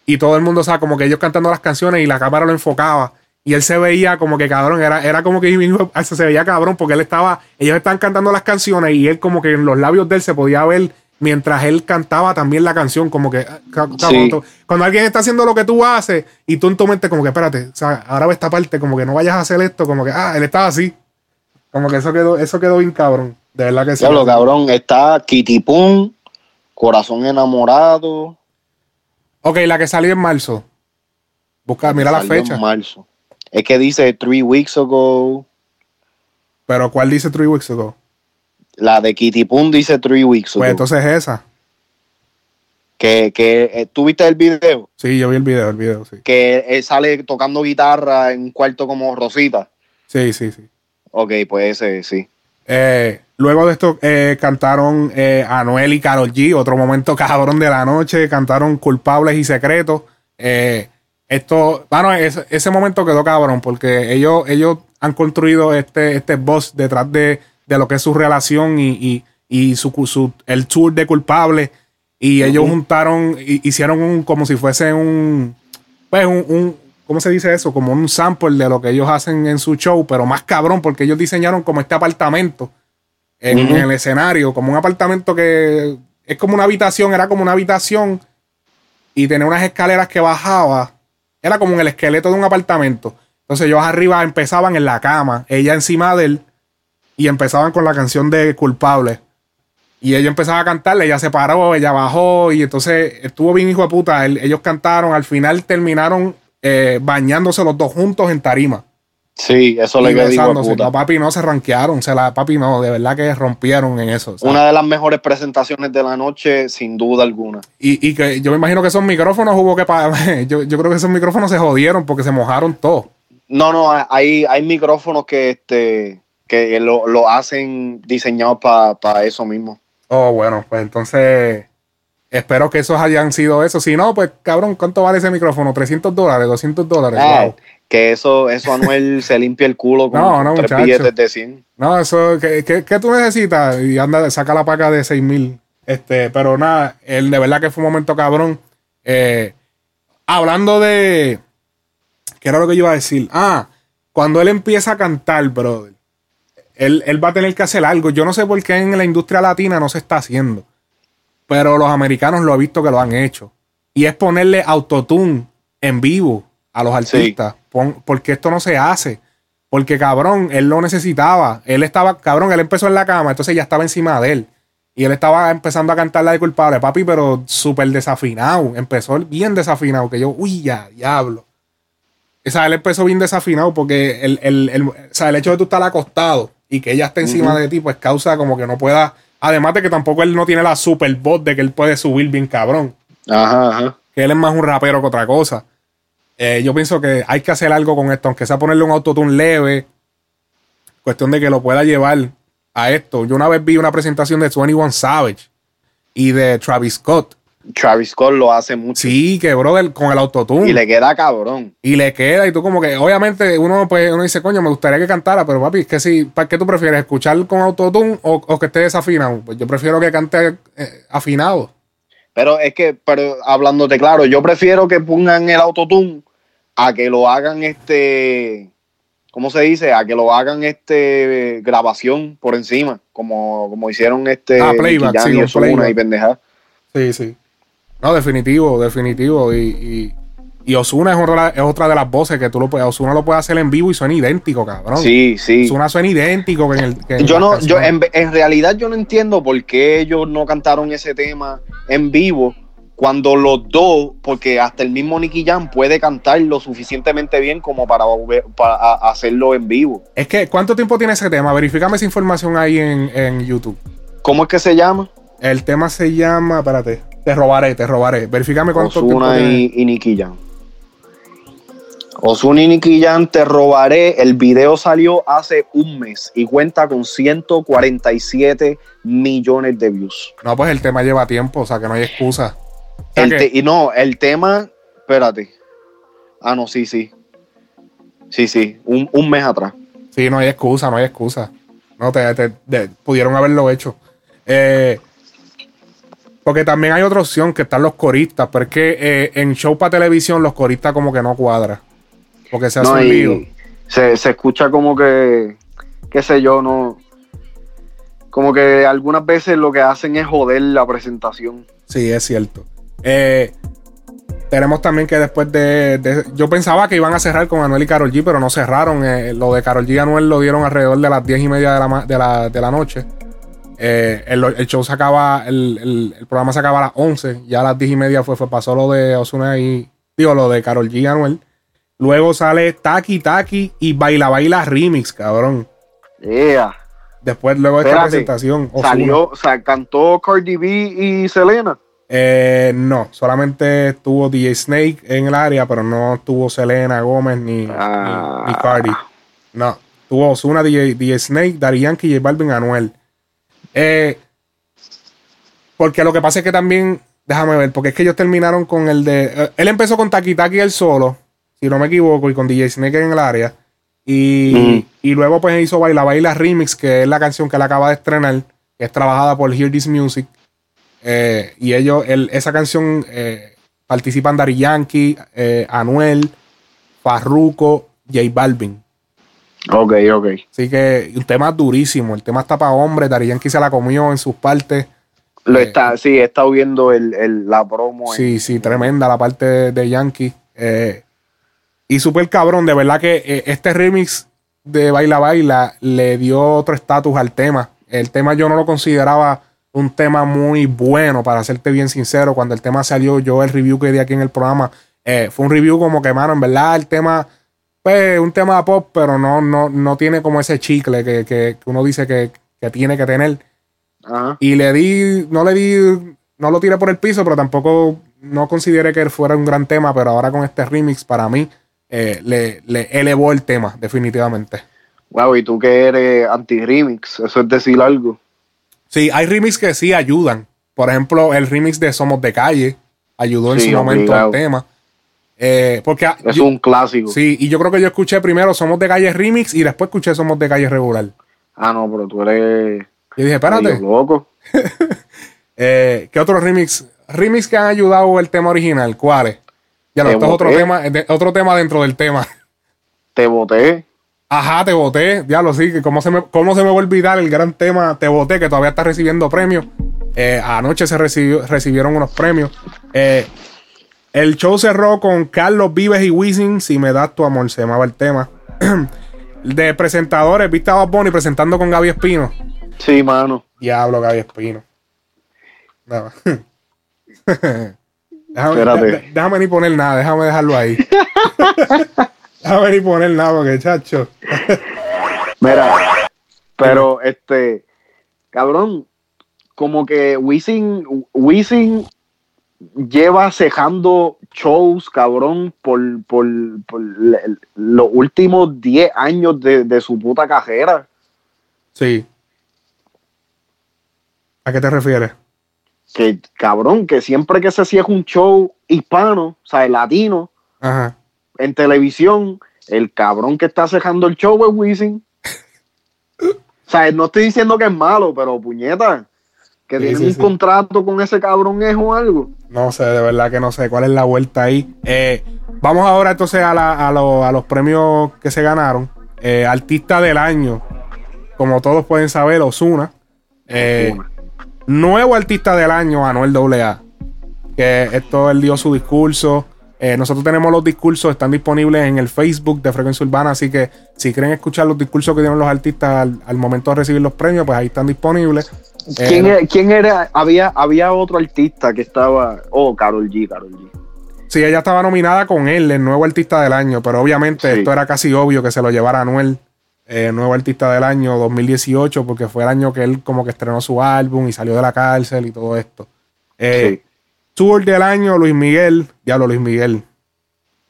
y todo el mundo, o sea, como que ellos cantando las canciones y la cámara lo enfocaba. Y él se veía como que cabrón, era, era como que se veía cabrón porque él estaba, ellos estaban cantando las canciones y él como que en los labios de él se podía ver mientras él cantaba también la canción, como que ah, ca- cabrón, Sí. cuando alguien está haciendo lo que tú haces y tú en tu mente como que espérate, o sea, ahora ve esta parte, como que no vayas a hacer esto, como que, ah, él estaba así. Como que eso quedó, eso quedó bien cabrón. De verdad que sí. Diablo, cabrón, está Kitty Pum, Corazón Enamorado. Ok, la que salió en marzo. Busca, mira la en fecha. marzo. Es que dice Three Weeks Ago. Pero ¿cuál dice Three Weeks Ago? La de Kitty Pum dice Three Weeks Ago. Pues entonces es esa. que, que eh, ¿tú viste el video? Sí, yo vi el video, el video, sí. Que él sale tocando guitarra en un cuarto como Rosita. Sí, sí, sí. Ok, pues ese sí. Eh, luego de esto eh, cantaron eh, Anuel y Karol G, otro momento cabrón de la noche, cantaron Culpables y Secretos. Eh, esto, bueno, ese, ese momento quedó cabrón porque ellos, ellos han construido este, este boss detrás de, de lo que es su relación y, y, y su, su- el tour de Culpables. Y ellos juntaron, hicieron un, como si fuese un, pues un, un- ¿cómo se dice eso? Como un sample de lo que ellos hacen en su show, pero más cabrón, porque ellos diseñaron como este apartamento en, en el escenario, como un apartamento que es como una habitación, era como una habitación y tenía unas escaleras que bajaba. Era como el esqueleto de un apartamento. Entonces ellos arriba empezaban en la cama, ella encima de él, y empezaban con la canción de Culpable. Y ella empezaba a cantarle, ella se paró, ella bajó, y entonces estuvo bien hijo de puta. Ellos cantaron, al final terminaron eh, bañándose los dos juntos en tarima. Sí, eso le de besándose. puta. No, papi, no se ranquearon. Se la, papi, no, de verdad que rompieron en eso. Una de las mejores presentaciones de la noche, sin duda alguna. Y, y que yo me imagino que esos micrófonos hubo que pagar. Yo, yo creo que esos micrófonos se jodieron porque se mojaron todos. No, no, hay, hay micrófonos que este que lo, lo hacen diseñados para eso mismo. Oh, bueno, pues entonces espero que esos hayan sido eso. Si no, pues cabrón, ¿cuánto vale ese micrófono? ¿300 dólares? ¿200 dólares? Ah, Wow. Que eso, eso Anuel se limpia el culo con No, no, tres muchacho. billetes de 100. No, eso, ¿qué, qué, qué tú necesitas? Y anda, saca la paca de 6 mil. Este, pero nada, él de verdad que fue un momento cabrón. Eh, hablando de. ¿Qué era lo que yo iba a decir? Ah, cuando él empieza a cantar, brother, él, él va a tener que hacer algo. Yo no sé por qué en la industria latina no se está haciendo. Pero los americanos lo he visto que lo han hecho. Y es ponerle autotune en vivo a los artistas. Pon- porque esto no se hace. Porque cabrón, él lo necesitaba. Él estaba, cabrón, él empezó en la cama, entonces ya estaba encima de él. Y él estaba empezando a cantar la de culpable, papi, pero súper desafinado. Empezó bien desafinado, que yo, uy, ya, diablo. O sea, él empezó bien desafinado porque el, el- el- o sea, el hecho de tú estar acostado y que ella esté encima de ti, pues causa como que no pueda. Además de que tampoco él no tiene la super voz de que él puede subir bien cabrón. Ajá, ajá. Que él es más un rapero que otra cosa. Eh, yo pienso que hay que hacer algo con esto, aunque sea ponerle un autotune leve. Cuestión de que lo pueda llevar a esto. Yo una vez vi una presentación de 21 Savage y de Travis Scott. Travis Scott lo hace mucho. Sí, que brother, con el autotune. Y le queda cabrón. Y le queda, y tú como que, obviamente, uno pues uno dice, coño, me gustaría que cantara, pero papi, es que si, ¿para qué tú prefieres? ¿Escuchar con autotune o, o que esté desafinado? Pues yo prefiero que cante eh, afinado. Pero es que, pero hablándote claro, yo prefiero que pongan el autotune a que lo hagan este, ¿cómo se dice? A que lo hagan este grabación por encima, como, como hicieron este Ah, playback, sí, y playback. y pendeja. Sí, sí. No, definitivo, definitivo. Y, y, y Ozuna es otra, es otra de las voces que tú lo puedes. Ozuna lo puede hacer en vivo y suena idéntico, cabrón. Sí, sí. Ozuna suena idéntico que en el. que Yo no, yo en, en realidad yo no entiendo por qué ellos no cantaron ese tema en vivo cuando los dos, porque hasta el mismo Nicky Jam puede cantar lo suficientemente bien como para, para hacerlo en vivo. Es que, ¿cuánto tiempo tiene ese tema? Verifícame esa información ahí en, en YouTube. ¿Cómo es que se llama? El tema se llama. Espérate. Te robaré, te robaré. Verifícame cuánto tiempo Osuna tiene. y, y Nicky Jam. Osuna y Nicky te robaré. El video salió hace un mes y cuenta con 147 millones de views. No, pues el tema lleva tiempo, o sea que no hay excusa. O sea El que- te- y no, el tema, espérate. Ah, no, sí, sí. Sí, sí, un, un mes atrás. Sí, no hay excusa, no hay excusa. No, te, te- te- pudieron haberlo hecho. Eh, porque también hay otra opción que están los coristas, pero es que eh, en show para televisión los coristas como que no cuadra. Porque se hace No, un lío. y se, se escucha como que, qué sé yo, no. Como que algunas veces lo que hacen es joder la presentación. Sí, es cierto. Eh, tenemos también que después de, de- Yo pensaba que iban a cerrar con Anuel y Carol G, pero no cerraron. Eh, lo de Carol G y Anuel lo dieron alrededor de las 10 y media de la, de la, de la noche. Eh, el, el show se acaba, el, el- el programa se acaba a las 11. Ya a las 10 y media fue, fue pasó lo de Osuna y. Digo, lo de Carol G y Anuel. Luego sale Taki Taki y Baila Baila Remix, cabrón. Yeah. Después, luego de esta presentación. Ozuna. Salió, o sea, cantó Cardi B y Selena. Eh, no, solamente estuvo DJ Snake en el área, pero no estuvo Selena Gómez ni, Ah. ni, ni Cardi. No, tuvo Ozuna, DJ, DJ Snake, Daddy Yankee, J Balvin, Anuel. Eh, porque lo que pasa es que también, déjame ver, porque es que ellos terminaron con el de. eh, él empezó con Taki Taki el solo, si no me equivoco, y con DJ Snake en el área. Y, y luego pues hizo Baila Baila Remix, que es la canción que él acaba de estrenar, que es trabajada por Hear This Music. Eh, y ellos, el- esa canción eh, participan Dari Yankee, eh, Anuel, Farruko, J Balvin. Ok, ok. Así que un tema durísimo. El tema está para hombre. Dari Yankee se la comió en sus partes. Lo está, sí, he estado viendo el, el- la promo. Sí, sí, tremenda la parte de, de Yankee. Eh, y súper cabrón, de verdad que eh, este remix de Baila Baila le dio otro estatus al tema. El tema yo no lo consideraba un tema muy bueno, para serte bien sincero. Cuando el tema salió, yo el review que di aquí en el programa, eh, fue un review como que, mano, en verdad el tema, pues, un tema pop, pero no, no, no tiene como ese chicle que, que- uno dice que, que tiene que tener. Ajá. Y le di, no le di, no lo tiré por el piso, pero tampoco no consideré que fuera un gran tema, pero ahora con este remix, para mí, eh, le, le elevó el tema, definitivamente. Wow, y tú que eres anti-remix, eso es decir algo. Sí, hay remix que sí ayudan. Por ejemplo, el remix de Somos de Calle ayudó en su momento obligado. al tema. Eh, porque ah, Es yo- un clásico. sí, y yo creo que yo escuché primero Somos de Calle remix y después escuché Somos de Calle regular. Ah, no, pero tú eres. Y dije, espérate, loco. eh, ¿qué otros remix? Remix que han ayudado el tema original, ¿cuáles? Ya no, esto es otro tema, otro tema dentro del tema. Te boté. Ajá, te voté. Diablo, sí. ¿Cómo se, me, ¿Cómo se me va a olvidar el gran tema Te voté, que todavía está recibiendo premios? Eh, anoche se recibió- recibieron unos premios. Eh, el show cerró con Carlos Vives y Wisin. Si me das tu amor, se llamaba el tema. De presentadores, viste a Bad Bunny presentando con Gaby Espino. Sí, mano. Diablo, Gaby Espino. No. déjame, déjame ni poner nada, déjame dejarlo ahí. déjame ni poner nada, porque chacho. Mira, pero este, cabrón, como que Wisin, Wisin lleva cejando shows, cabrón, por, por, por le- los últimos 10 años de, de su puta carrera. Sí. ¿A qué te refieres? Que, cabrón, que siempre que se cierra un show hispano, o sea, latino, Ajá. en televisión, el cabrón que está cejando el show es Wisin. O sea, no estoy diciendo que es malo, pero puñeta, que Sí, sí, un sí. contrato con ese cabrón es o algo. No sé, de verdad que no sé cuál es la vuelta ahí. Eh, vamos ahora entonces a, la- a lo- a los premios que se ganaron. Eh, artista del año, como todos pueden saber, Osuna. Ozuna. Nuevo artista del año, Anuel AA. Que esto él dio su discurso. Eh, nosotros tenemos los discursos, están disponibles en el Facebook de Frecuencia Urbana. Así que si quieren escuchar los discursos que dieron los artistas al, al momento de recibir los premios, pues ahí están disponibles. Eh, ¿Quién, quién era? Había, había otro artista que estaba. Oh, Carol G, Carol G. Sí, ella estaba nominada con él, el nuevo artista del año, pero obviamente Sí. esto era casi obvio que se lo llevara Anuel, eh, nuevo artista del año 2018, porque fue el año que él como que estrenó su álbum y salió de la cárcel y todo esto. Eh, Sí, Tour del año, Luis Miguel, diablo Luis Miguel.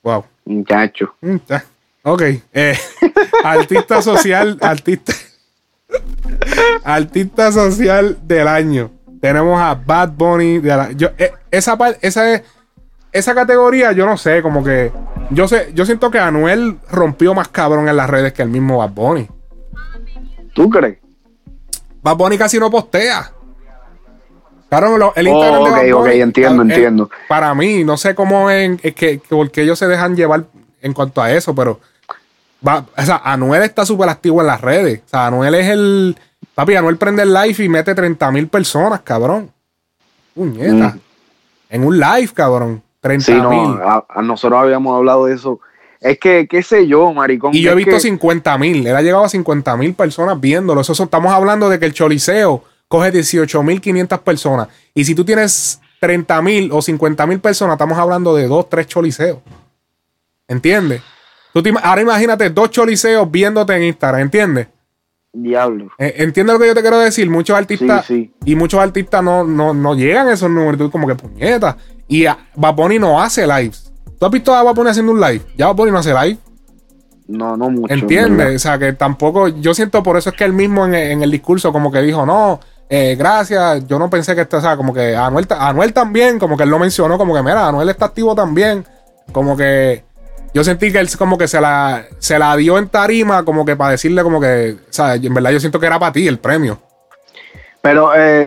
Wow. muchacho. Mm, Ok. Eh, artista social, artista. artista social del año. Tenemos a Bad Bunny. de la- yo, eh, esa, par- esa, categoría, yo no sé, como que. Yo sé, yo siento que Anuel rompió más cabrón en las redes que el mismo Bad Bunny. ¿Tú crees? Bad Bunny casi no postea. Claro, lo- el Instagram Oh, de Bad ok, entiendo, eh, entiendo. Para mí, no sé cómo en, es que, que porque ellos se dejan llevar en cuanto a eso, pero va, o sea, Anuel está súper activo en las redes. O sea, Anuel es el. Papi, Anuel prende el live y mete 30 mil personas, cabrón. Puñeta. Mm. En un live, cabrón. 30 Sí, mil. a, a nosotros habíamos hablado de eso. Es que, qué sé yo, maricón. Y yo he visto que- 50 mil. Él ha llegado a 50 mil personas viéndolo. Eso, estamos hablando de que el Choliseo coge 18 mil 500 personas. Y si tú tienes 30 mil o 50 mil personas, estamos hablando de dos, tres choliseos. ¿Entiendes? Tú te ahora imagínate dos choliseos viéndote en Instagram, ¿entiendes? Diablo. Eh, ¿Entiendes lo que yo te quiero decir? Muchos artistas Sí, sí. y muchos artistas no, no, no llegan a esos números. Tú como que puñeta. Y Bad Bunny no hace lives. ¿Tú has visto a Bad Bunny haciendo un live? Ya Bad Bunny no hace live. No, no mucho. ¿Entiendes? O sea, que tampoco, yo siento por eso es que él mismo en, en el discurso como que dijo, no, eh, gracias, yo no pensé que esto, o sea, como que Anuel, Anuel también, como que él lo mencionó, como que mira, Anuel está activo también, como que yo sentí que él como que se la, se la dio en tarima, como que para decirle como que, o sea, en verdad yo siento que era para ti el premio. Pero eh,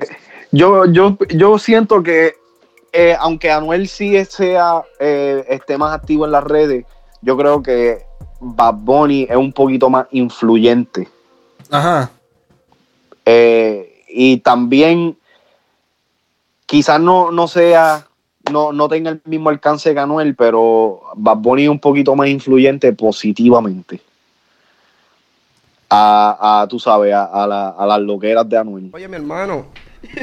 yo, yo, yo siento que, eh, aunque Anuel sí sea, eh, esté más activo en las redes, yo creo que Bad Bunny es un poquito más influyente. Ajá. Eh, y también quizás no, no sea, no, no tenga el mismo alcance que Anuel, pero Bad Bunny es un poquito más influyente positivamente. A, a tú sabes, a, a la- a las loqueras de Anuel. Oye, mi hermano,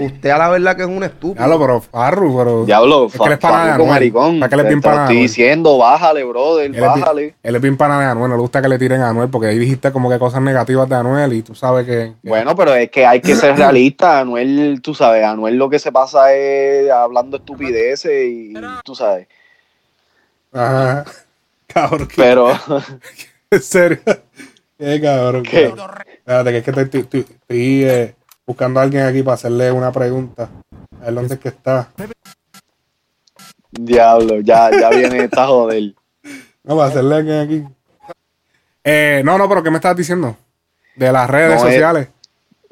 usted a la verdad que es un estúpido. Ya lo, pero Farru, pero. Diablo, Es que él es pana de Anuel. maricón. ¿Para qué le Te- bien te lo pana de estoy diciendo, bájale, brother, Él es, bájale. él es bien pana de Anuel, no le gusta que le tiren a Anuel porque ahí dijiste como que cosas negativas de Anuel y tú sabes que. que- Bueno, pero es que hay que ser realista. Anuel, tú sabes, Anuel lo que se pasa es hablando estupideces y tú sabes. Ajá. Cabrón, qué- Pero en serio. Qué cabrón. ¿Qué? cabrón. Espérate, que es que te- te- te- estoy eh, buscando a alguien aquí para hacerle una pregunta. A ver dónde es que está. diablo, ya, ya viene esta joder. No, para hacerle a alguien aquí. Eh, no, no, pero ¿qué me estabas diciendo? De las redes No, eh, sociales.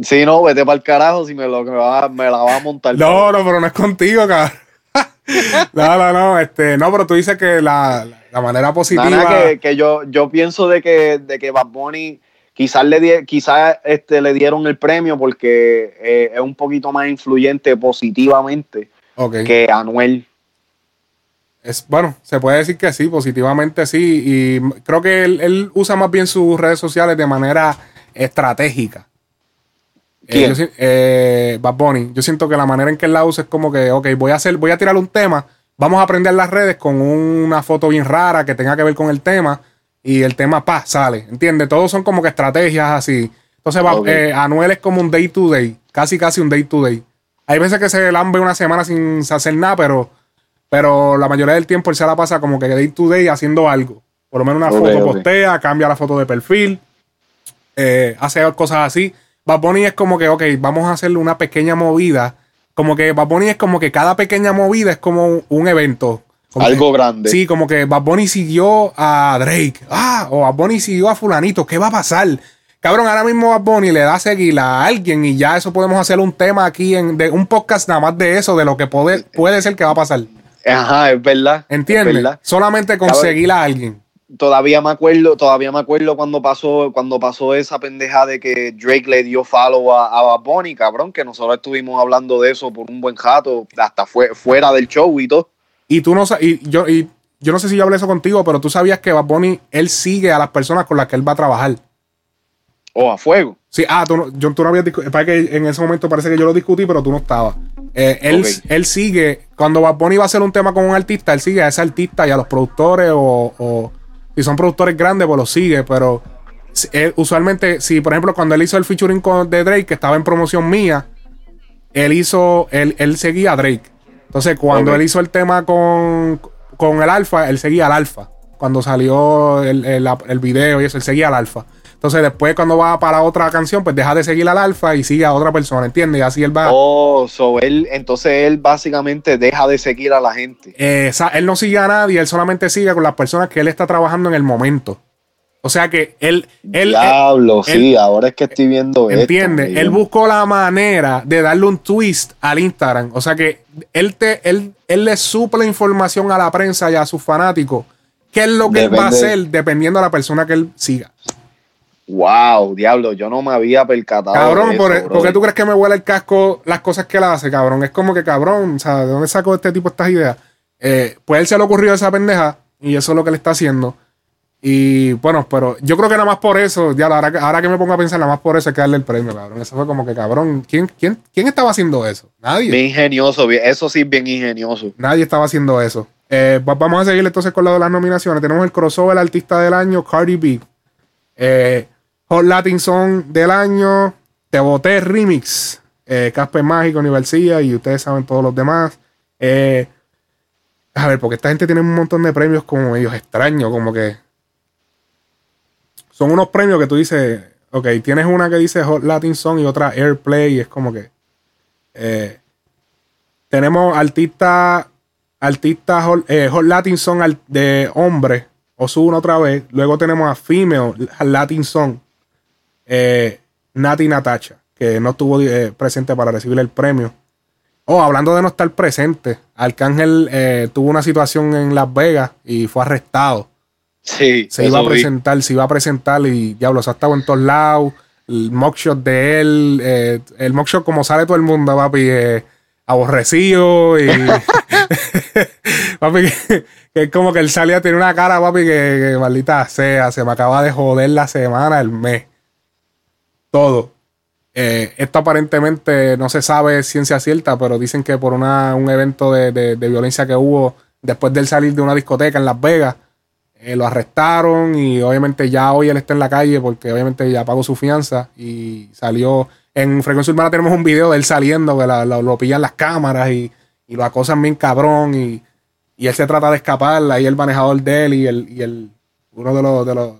Sí, no, vete para el carajo si me, lo, me, va- me la va a montar. No, no, pero no es contigo, cabrón. no, no, no, este, no, pero tú dices que la, la manera positiva. Nada, que, que yo, yo pienso de que, de que Bad Bunny quizás le, quizás, este, le dieron el premio porque eh, es un poquito más influyente positivamente que Anuel. Es, bueno, se puede decir que sí, positivamente sí. Y creo que él, él usa más bien sus redes sociales de manera estratégica. Eh, ¿Quién? yo eh, Bad Bunny. Yo siento que la manera en que él la usa es como que, ok, voy a hacer, voy a tirar un tema, vamos a aprender las redes con una foto bien rara que tenga que ver con el tema. Y el tema, pa, sale. ¿Entiendes? Todos son como que estrategias así. Entonces, eh, Anuel es como un day to day. Casi, casi un day to day. Hay veces que se lambe una semana sin hacer nada, pero pero la mayoría del tiempo él se la pasa como que day to day haciendo algo. Por lo menos una foto ok. postea, cambia la foto de perfil, eh, hace cosas así. Bad Bunny es como que, ok, vamos a hacerle una pequeña movida. Como que Bad Bunny es como que cada pequeña movida es como un evento. Como Algo que- grande. Sí, como que Bad Bunny siguió a Drake. Ah, o Bad Bunny siguió a Fulanito. ¿Qué va a pasar? Cabrón, ahora mismo Bad Bunny le da a seguir a alguien y ya eso podemos hacer un tema aquí en de un podcast nada más de eso, de lo que puede, puede ser que va a pasar. Ajá, es verdad. es ¿Entiendes? Solamente conseguir a alguien. Todavía me acuerdo, todavía me acuerdo cuando pasó, cuando pasó esa pendeja de que Drake le dio follow a, a Bad Bunny, cabrón, que nosotros estuvimos hablando de eso por un buen rato, hasta fue, fuera del show y todo. Y tú no y yo, y yo no sé si yo hablé eso contigo, pero tú sabías que Bad Bunny, él sigue a las personas con las que él va a trabajar. O a fuego. Sí, ah, tú no, yo, tú no habías discutido. Para que en ese momento parece que yo lo discutí, pero tú no estabas. Eh, él, él sigue, cuando Bad Bunny va a hacer un tema con un artista, él sigue a ese artista y a los productores o, o si son productores grandes, pues los sigue, pero él, usualmente, si por ejemplo cuando él hizo el featuring con, de Drake, que estaba en promoción mía, él hizo, él, él seguía a Drake. Entonces, cuando él hizo el tema con, con el Alfa, él seguía al Alfa. Cuando salió el, el, el video y eso, él seguía al Alfa. Entonces, después, cuando va para otra canción, pues deja de seguir al Alfa y sigue a otra persona, ¿entiendes? Y así él va. Oh, so él, entonces él básicamente deja de seguir a la gente. Eh, él no sigue a nadie, él solamente sigue con las personas que él está trabajando en el momento. O sea que él, él, Diablo, él- sí, ahora es que estoy viendo esto. ¿Entiendes? mira. Él buscó la manera de darle un twist al Instagram. O sea que él, te, él, él le suple información a la prensa y a sus fanáticos. ¿Qué es lo que él va a hacer dependiendo de la persona que él siga? Wow, diablo, yo no me había percatado. Cabrón, de ¿por, eso, ¿por brother. qué tú crees que me huele el casco las cosas que él hace, cabrón? Es como que, cabrón, o sea, ¿de dónde sacó este tipo estas ideas? Eh, pues él se le ocurrió esa pendeja y eso es lo que le está haciendo. Y bueno, pero yo creo que nada más por eso, ya ahora, que- ahora que me pongo a pensar, nada más por eso hay que darle el premio, cabrón. Eso fue como que, cabrón, ¿quién, quién, quién estaba haciendo eso? Nadie. Bien ingenioso, bien- eso sí, bien ingenioso. Nadie estaba haciendo eso. Eh, va- vamos a seguir entonces con lo de las nominaciones. Tenemos el crossover artista del año, Cardi B. Eh, Hot Latin Song del año, Te Boté Remix, eh, Casper Mágico, Universidad y ustedes saben todos los demás. Eh, a ver, porque esta gente tiene un montón de premios como ellos extraños, como que son unos premios que tú dices, ok, tienes una que dice Hot Latin Song y otra Airplay y es como que... eh, tenemos artista artista Hot, eh, Hot Latin Song de hombre Ozuna otra vez. Luego tenemos a Female Latin Song eh, Nati Natacha que no estuvo eh, presente para recibir el premio. Oh hablando de no estar presente Arcángel eh, tuvo una situación en Las Vegas y fue arrestado Sí, se iba a vi. presentar, se iba a presentar y diablo, se ha estado en todos lados. El mockshot de él, eh, el mockshot como sale todo el mundo, papi, eh, aborrecido y papi, que, que es como que él salía, tiene una cara, papi, que, que maldita sea, se me acaba de joder la semana, el mes. Todo. Eh, esto aparentemente no se sabe ciencia cierta, pero dicen que por una, un evento de, de- de violencia que hubo después de él salir de una discoteca en Las Vegas, eh, lo arrestaron y obviamente ya hoy él está en la calle porque obviamente ya pagó su fianza y salió. En Frecuencia Urbana tenemos un video de él saliendo, que la- lo, lo pillan las cámaras y, y lo acosan bien cabrón y, y él se trata de escapar, ahí el manejador de él y el, y el uno de los, de los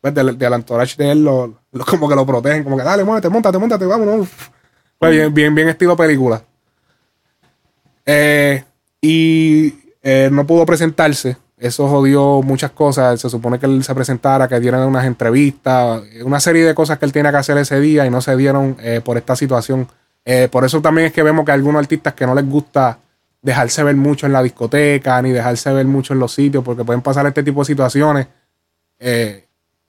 pues, del, del entourage de él lo- como que lo protegen, como que dale, muévete, montate, montate, vámonos. Pues bien, bien, bien estilo película. Eh, y eh, no pudo presentarse. Eso jodió muchas cosas. Se supone que él se presentara, que dieran unas entrevistas, una serie de cosas que él tenía que hacer ese día y no se dieron eh, por esta situación. Eh, por eso también es que vemos que hay algunos artistas que no les gusta dejarse ver mucho en la discoteca ni dejarse ver mucho en los sitios porque pueden pasar este tipo de situaciones eh,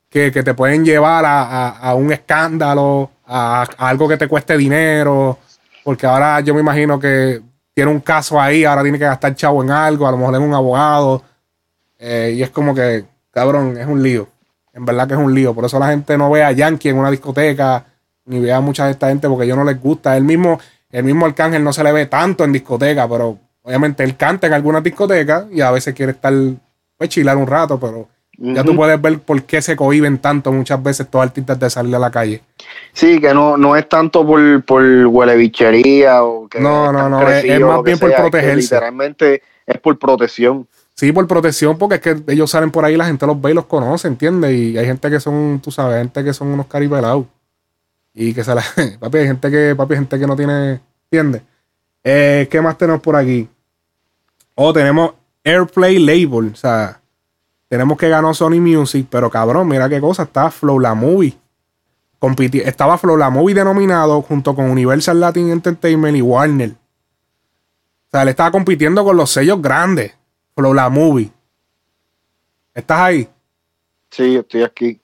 que, que te pueden llevar a, a- un escándalo, a, a algo que te cueste dinero, porque ahora yo me imagino que tiene un caso ahí, ahora tiene que gastar chavo en algo, a lo mejor en un abogado, eh, y es como que, cabrón, es un lío, en verdad que es un lío, por eso la gente no ve a Yankee en una discoteca, ni ve a mucha de esta gente porque ellos no les gusta, el mismo, el mismo Arcángel no se le ve tanto en discoteca, pero obviamente él canta en algunas discotecas y a veces quiere estar, pues chilar un rato, pero ya tú puedes ver por qué se cohiben tanto muchas veces todos artistas de salir a la calle. Sí, que no, no es tanto por, por huele bichería o que No, no, no, es- es más bien por protegerse. literalmente es por protección. Sí, por protección, porque es que ellos salen por ahí, la gente los ve y los conoce, ¿entiendes? Y hay gente que son, tú sabes, gente que son unos caripelados. Y que se la. papi, hay gente que, papi, gente que no tiene. ¿Entiendes? Eh, ¿Qué más tenemos por aquí? Oh, tenemos Airplay Label. O sea, tenemos que ganó Sony Music, pero cabrón, mira qué cosa. Está Flow La Movie. Estaba Flow La Movie denominado junto con Universal Latin Entertainment y Warner. O sea, él estaba compitiendo con los sellos grandes. Flow La Movie. ¿Estás ahí? Sí, estoy aquí.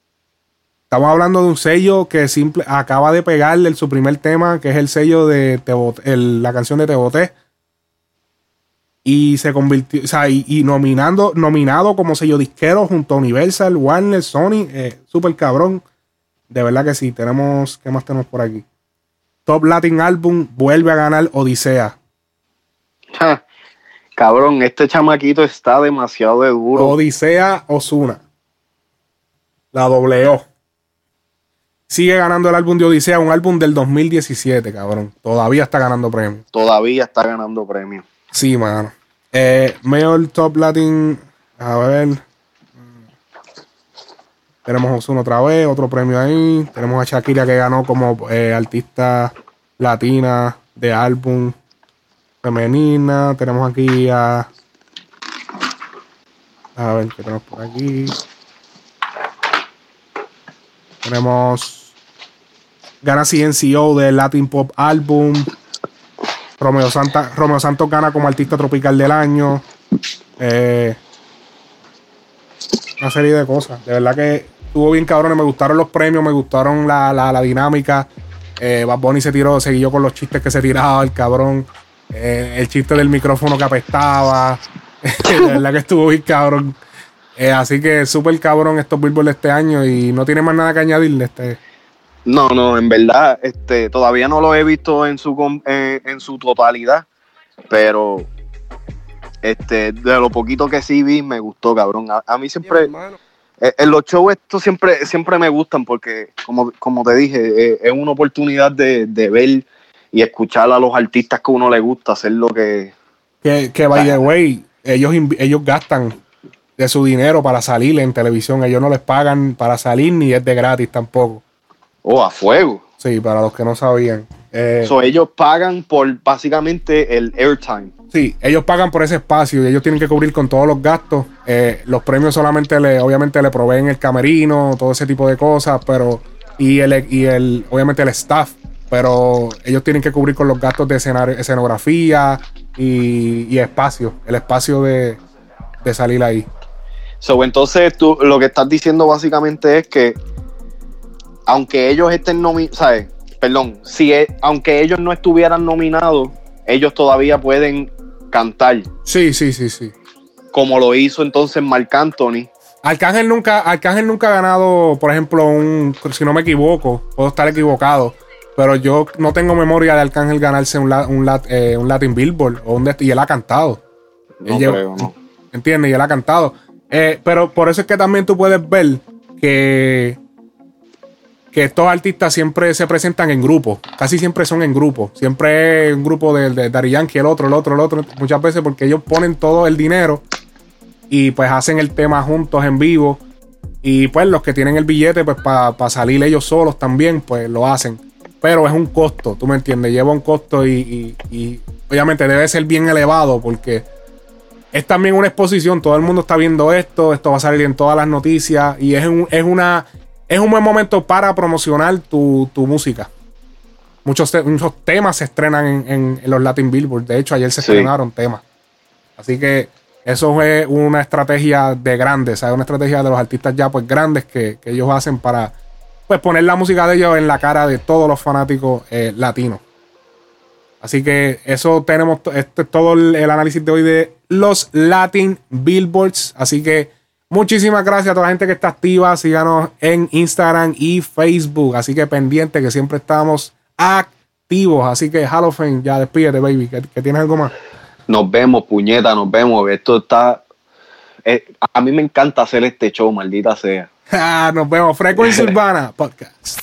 Estamos hablando de un sello que simple, acaba de pegarle el- su primer tema, que es el sello de Te Boté- el- la canción de Te Boté. Y se convirtió, o sea, y, y nominando, nominado como sello disquero junto a Universal, Warner, Sony, eh, super cabrón. De verdad que sí, tenemos, ¿qué más tenemos por aquí? Top Latin Album vuelve a ganar Odisea. Ja, Cabrón, este chamaquito está demasiado de duro. Odisea Osuna. La doble O. Sigue ganando el álbum de Odisea, un álbum del 2017, cabrón. Todavía está ganando premios. Todavía está ganando premios. Sí, mano. Eh, Mayor Top Latin. A ver. Tenemos a Ozuna otra vez, otro premio ahí. Tenemos a Shakira que ganó como eh, artista latina de álbum femenina. Tenemos aquí a. A ver qué tenemos por aquí. Tenemos. Gana CNCO de Latin Pop Album. Romeo, Santa, Romeo Santos gana como artista tropical del año. Eh, una serie de cosas. De verdad que estuvo bien cabrón. Me gustaron los premios, me gustaron la, la, la dinámica. Eh, Bad Bunny se tiró, siguió con los chistes que se tiraba el cabrón. Eh, el chiste del micrófono que apestaba. de verdad que estuvo bien cabrón. Eh, así que súper cabrón estos Billboard este año y no tiene más nada que añadirle. Este. No, no, en verdad, este, todavía no lo he visto en su com- en, en su totalidad, pero este, de lo poquito que sí vi, me gustó, cabrón. A, a mí siempre, eh, en los shows estos siempre, siempre me gustan porque, como, como te dije, eh, es una oportunidad de, de ver y escuchar a los artistas que uno le gusta hacer lo que... Que, que by the way, ellos, ellos gastan de su dinero para salir en televisión. Ellos no les pagan para salir ni es de gratis tampoco. Oh, a fuego. Sí, para los que no sabían. Eh, So, ellos pagan por básicamente el airtime. sí, ellos pagan por ese espacio y ellos tienen que cubrir con todos los gastos. Eh, los premios solamente le, obviamente le proveen el camerino, todo ese tipo de cosas, pero y el, y el obviamente el staff, pero ellos tienen que cubrir con los gastos de escenografía y, y espacio, el espacio de, de salir ahí. So, entonces, tú lo que estás diciendo básicamente es que, aunque ellos estén nominados, ¿sabes? Perdón, si e- aunque ellos no estuvieran nominados, ellos todavía pueden cantar, Sí, sí, sí, sí. como lo hizo entonces Marc Anthony. Arcángel nunca, Arcángel nunca ha ganado, por ejemplo, un, si no me equivoco, puedo estar equivocado, pero yo no tengo memoria de Arcángel ganarse un, la- un, lat- eh, un Latin Billboard o un de- y él ha cantado. No Él lleva- creo, no. ¿Entiendes? Y él ha cantado. Eh, pero por eso es que también tú puedes ver que, que estos artistas siempre se presentan en grupos. Casi siempre son en grupos. Siempre es un grupo de, de Daddy Yankee, el otro, el otro, el otro. Muchas veces porque ellos ponen todo el dinero y pues hacen el tema juntos en vivo. Y pues los que tienen el billete, pues para salir ellos solos también, pues lo hacen. Pero es un costo, tú me entiendes, lleva un costo y, y- y obviamente debe ser bien elevado porque es también una exposición, todo el mundo está viendo esto, esto va a salir en todas las noticias y es un, es una, es un buen momento para promocionar tu, tu música. Muchos, te- muchos temas se estrenan en, en- en los Latin Billboard, de hecho ayer se Sí. estrenaron temas. Así que eso es una estrategia de grandes, ¿sabes? Una estrategia de los artistas ya pues grandes que, que ellos hacen para pues poner la música de ellos en la cara de todos los fanáticos eh, latinos. Así que eso tenemos, este es todo el, el análisis de hoy de los Latin Billboards. Así que muchísimas gracias a toda la gente que está activa. Síganos en Instagram y Facebook. Así que pendiente que siempre estamos activos. Así que Halloween, ya despídete, baby. Que, que tienes algo más. Nos vemos, puñeta, nos vemos. Esto está. eh, a mí me encanta hacer este show, maldita sea. Nos vemos. Frecuencia Urbana Podcast.